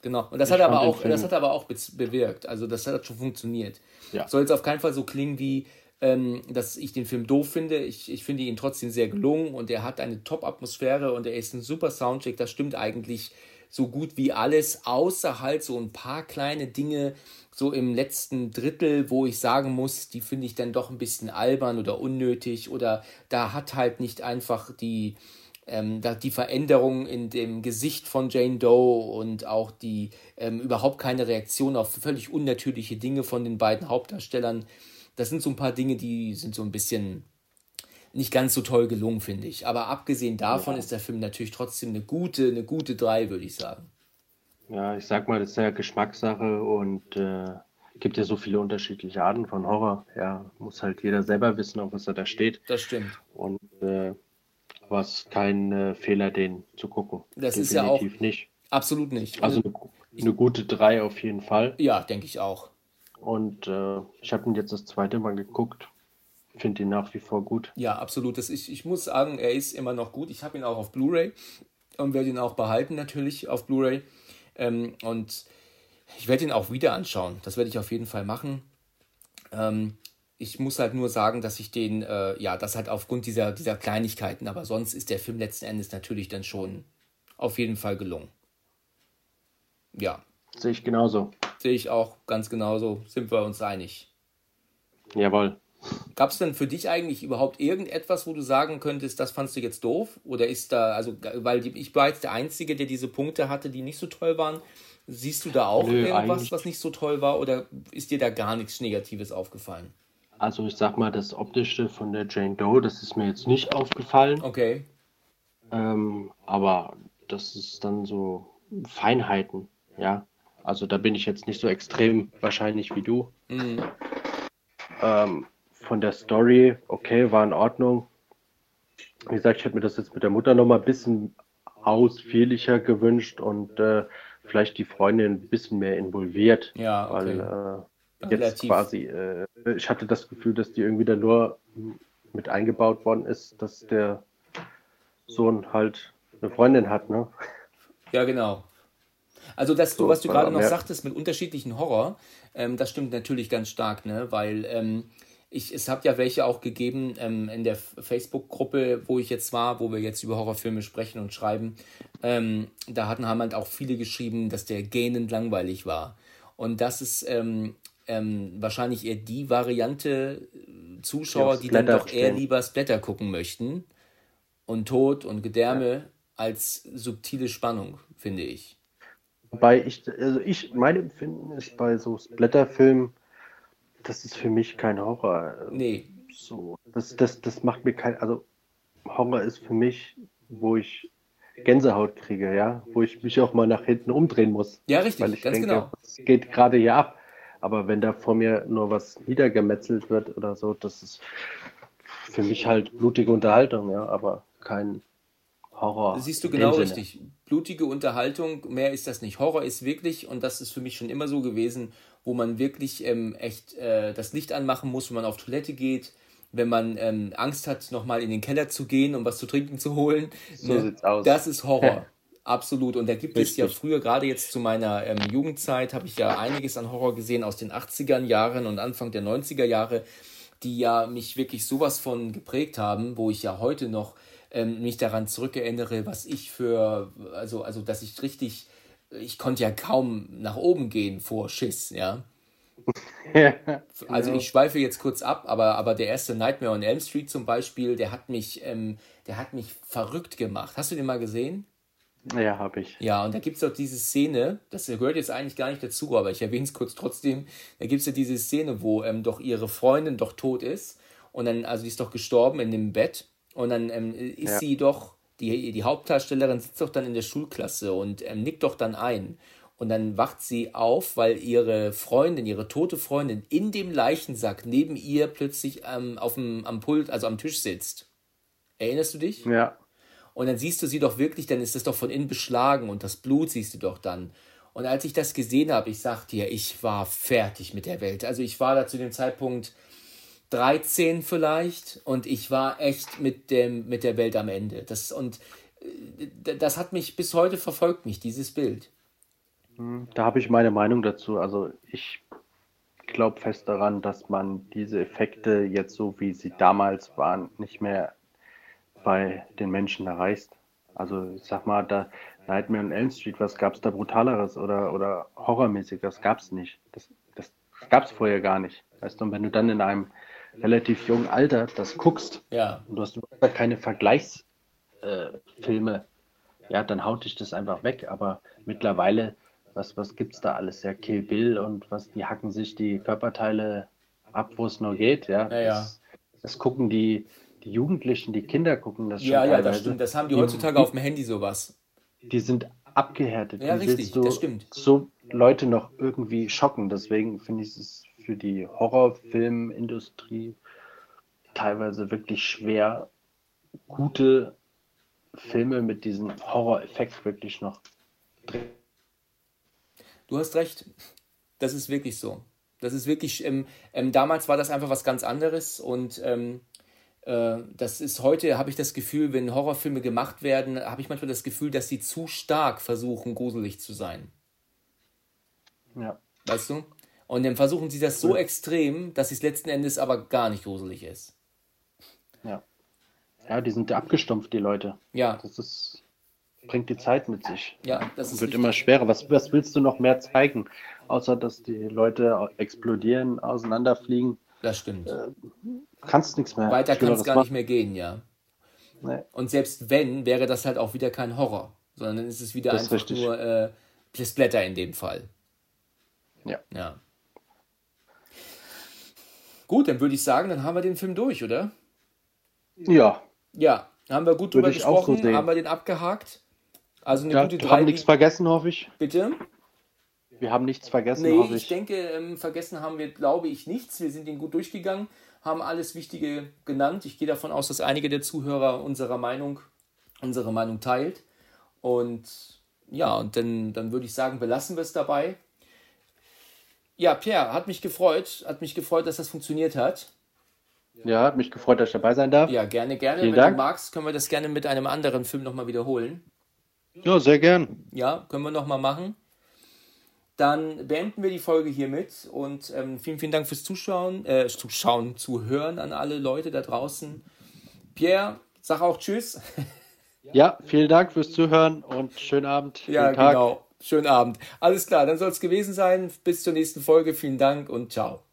Genau. Und das hat aber auch, das hat aber auch bewirkt. Also das hat schon funktioniert. Ja. Soll jetzt auf keinen Fall so klingen wie, ähm, dass ich den Film doof finde. Ich, ich finde ihn trotzdem sehr gelungen und er hat eine Top-Atmosphäre und er ist ein super Soundcheck. Das stimmt eigentlich so gut wie alles, außer halt so ein paar kleine Dinge, so im letzten Drittel, wo ich sagen muss, die finde ich dann doch ein bisschen albern oder unnötig oder da hat halt nicht einfach die, ähm, die Veränderung in dem Gesicht von Jane Doe und auch die ähm, überhaupt keine Reaktion auf völlig unnatürliche Dinge von den beiden Hauptdarstellern. Das sind so ein paar Dinge, die sind so ein bisschen nicht ganz so toll gelungen, finde ich. Aber abgesehen davon ja. ist der Film natürlich trotzdem eine gute, eine gute 3, würde ich sagen. Ja, ich sag mal, das ist ja Geschmackssache und äh, gibt ja so viele unterschiedliche Arten von Horror. Ja, muss halt jeder selber wissen, auf was er da steht. Das stimmt. Und äh, was kein äh, Fehler, den zu gucken. Das Definitiv ist ja auch nicht. Absolut nicht. Also eine, eine gute 3 auf jeden Fall. Ja, denke ich auch. Und äh, ich habe ihn jetzt das zweite Mal geguckt finde ihn nach wie vor gut. Ja, absolut. Das, ich, ich muss sagen, er ist immer noch gut. Ich habe ihn auch auf Blu-ray und werde ihn auch behalten natürlich auf Blu-ray. Ähm, und ich werde ihn auch wieder anschauen. Das werde ich auf jeden Fall machen. Ähm, ich muss halt nur sagen, dass ich den, äh, ja, das halt aufgrund dieser, dieser Kleinigkeiten, aber sonst ist der Film letzten Endes natürlich dann schon auf jeden Fall gelungen. Ja. Sehe ich genauso. Sehe ich auch ganz genauso. Sind wir uns einig. Jawohl. Gab es denn für dich eigentlich überhaupt irgendetwas, wo du sagen könntest, das fandst du jetzt doof? Oder ist da, also, weil ich war jetzt der Einzige, der diese Punkte hatte, die nicht so toll waren. Siehst du da auch Nö, irgendwas, was nicht so toll war? Oder ist dir da gar nichts Negatives aufgefallen? Also, ich sag mal, das Optische von der Jane Doe, das ist mir jetzt nicht aufgefallen. Okay. Ähm, aber das ist dann so Feinheiten, ja. Also, da bin ich jetzt nicht so extrem wahrscheinlich wie du. Mhm. Ähm, von der Story, okay, war in Ordnung. Wie gesagt, ich hätte mir das jetzt mit der Mutter noch mal ein bisschen ausführlicher gewünscht und äh, vielleicht die Freundin ein bisschen mehr involviert. Ja, okay. Weil äh, jetzt quasi, äh, ich hatte das Gefühl, dass die irgendwie da nur mit eingebaut worden ist, dass der Sohn halt eine Freundin hat, ne? Ja, genau. Also das, so, was du gerade noch sagtest mit unterschiedlichen Horror, ähm, das stimmt natürlich ganz stark, ne? Weil ähm, ich, es hat ja welche auch gegeben ähm, in der Facebook-Gruppe, wo ich jetzt war, wo wir jetzt über Horrorfilme sprechen und schreiben. Ähm, da hatten haben halt auch viele geschrieben, dass der gähnend langweilig war. Und das ist ähm, ähm wahrscheinlich eher die Variante äh, Zuschauer, die dann doch eher lieber Splatter gucken möchten. Und Tod und Gedärme ja. als subtile Spannung, finde ich. Wobei ich, also ich, mein Empfinden ist bei so Splatterfilmen, das ist für mich kein Horror. Nee. So, das, das, das macht mir kein, also Horror ist für mich, wo ich Gänsehaut kriege, ja, wo ich mich auch mal nach hinten umdrehen muss. Ja, richtig, weil ich ganz denke, genau. Es geht gerade hier ab. Aber wenn da vor mir nur was niedergemetzelt wird oder so, das ist für mich halt blutige Unterhaltung, ja, aber kein Horror. Siehst du genau richtig. Blutige Unterhaltung, mehr ist das nicht. Horror ist wirklich, und das ist für mich schon immer so gewesen, wo man wirklich ähm, echt äh, das Licht anmachen muss, wenn man auf Toilette geht, wenn man ähm, Angst hat, nochmal in den Keller zu gehen, um was zu trinken zu holen. So ne? sieht's aus. Das ist Horror. Absolut. Und da gibt Richtig. es ja früher, gerade jetzt zu meiner ähm, Jugendzeit, habe ich ja einiges an Horror gesehen aus den 80er Jahren und Anfang der 90er Jahre, die ja mich wirklich sowas von geprägt haben, wo ich ja heute noch ähm, mich daran zurückerinnere, was ich für, also, also dass ich richtig ich konnte ja kaum nach oben gehen vor Schiss, ja. ja also ich schweife jetzt kurz ab, aber, aber der erste Nightmare on Elm Street zum Beispiel, der hat mich, ähm, der hat mich verrückt gemacht. Hast du den mal gesehen? Ja, habe ich. Ja, und da gibt es auch diese Szene, das gehört jetzt eigentlich gar nicht dazu, aber ich erwähne es kurz trotzdem. Da gibt es ja diese Szene, wo ähm, doch ihre Freundin doch tot ist und dann, also die ist doch gestorben in dem Bett und dann ähm, ist ja. sie doch die, die Hauptdarstellerin sitzt doch dann in der Schulklasse und ähm, nickt doch dann ein. Und dann wacht sie auf, weil ihre Freundin, ihre tote Freundin, in dem Leichensack neben ihr plötzlich ähm, auf dem, am Pult, also am Tisch sitzt. Erinnerst du dich? Ja. Und dann siehst du sie doch wirklich, dann ist das doch von innen beschlagen und das Blut siehst du doch dann. Und als ich das gesehen habe, ich sag dir, ich war fertig mit der Welt. Also ich war da zu dem Zeitpunkt 13 vielleicht und ich war echt mit dem mit der Welt am Ende. Das und äh, das hat mich bis heute verfolgt mich dieses Bild. Hm, da habe ich meine Meinung dazu. Also ich glaube fest daran, dass man diese Effekte jetzt so wie sie damals waren nicht mehr bei den Menschen erreicht. Also ich sag mal, da Nightmare on Elm Street, was gab es da brutaleres oder oder horrormäßig? Das gab es nicht. Das, das gab es vorher gar nicht. Weißt du, und wenn du dann in einem relativ jungen Alter das guckst ja. und du hast keine Vergleichsfilme, äh, ja, dann haut dich das einfach weg. Aber mittlerweile, was, was gibt es da alles? Ja, Kill Bill und was, die hacken sich die Körperteile ab, wo es nur geht, ja. ja, ja. Das, das, gucken die, die Jugendlichen, die Kinder gucken das schon. Ja, ja, das stimmt. Das haben die heutzutage die, auf dem Handy sowas. Die sind abgehärtet. Ja, richtig, du das stimmt. So Leute noch irgendwie schocken. Deswegen finde ich es für die Horrorfilmindustrie teilweise wirklich schwer, gute Filme mit diesem Horror-Effekt wirklich noch. Du hast recht. Das ist wirklich so. Das ist wirklich, ähm, ähm, damals war das einfach was ganz anderes und ähm, äh, das ist heute, habe ich das Gefühl, wenn Horrorfilme gemacht werden, habe ich manchmal das Gefühl, dass sie zu stark versuchen, gruselig zu sein. Ja. Weißt du? Und dann versuchen sie das so extrem, dass es letzten Endes aber gar nicht gruselig ist. Ja. Ja, die sind abgestumpft, die Leute. Ja. Das ist, bringt die Zeit mit sich. Ja, das ist wird immer schwerer. Was, was willst du noch mehr zeigen? Außer, dass die Leute explodieren, auseinanderfliegen. Das stimmt. Äh, kannst nichts mehr. Weiter kann es gar machen. nicht mehr gehen, ja. Nee. Und selbst wenn, wäre das halt auch wieder kein Horror, sondern dann ist es wieder das einfach nur äh, Splatter in dem Fall. Ja. Ja. Gut, dann würde ich sagen, dann haben wir den Film durch, oder? Ja. Ja, haben wir gut drüber gesprochen, so haben wir den abgehakt. Also eine ja, gute Wir haben nichts vergessen, hoffe ich. Bitte? Wir haben nichts vergessen, nee, hoffe ich. ich denke, ähm, vergessen haben wir, glaube ich, nichts. Wir sind den gut durchgegangen, haben alles Wichtige genannt. Ich gehe davon aus, dass einige der Zuhörer unserer Meinung, unsere Meinung teilt. Und ja, und dann, dann würde ich sagen, belassen wir es dabei. Ja, Pierre, hat mich gefreut. Hat mich gefreut, dass das funktioniert hat. Ja, hat mich gefreut, dass ich dabei sein darf. Ja, gerne, gerne. Vielen Wenn Dank. du magst, können wir das gerne mit einem anderen Film nochmal wiederholen. Ja, sehr gern. Ja, können wir nochmal machen. Dann beenden wir die Folge hiermit und ähm, vielen, vielen Dank fürs Zuschauen, äh, Zuschauen, Zuhören an alle Leute da draußen. Pierre, sag auch Tschüss. Ja, vielen Dank fürs Zuhören und schönen Abend. Ja, Tag. genau. Schönen Abend. Alles klar, dann soll es gewesen sein. Bis zur nächsten Folge. Vielen Dank und ciao.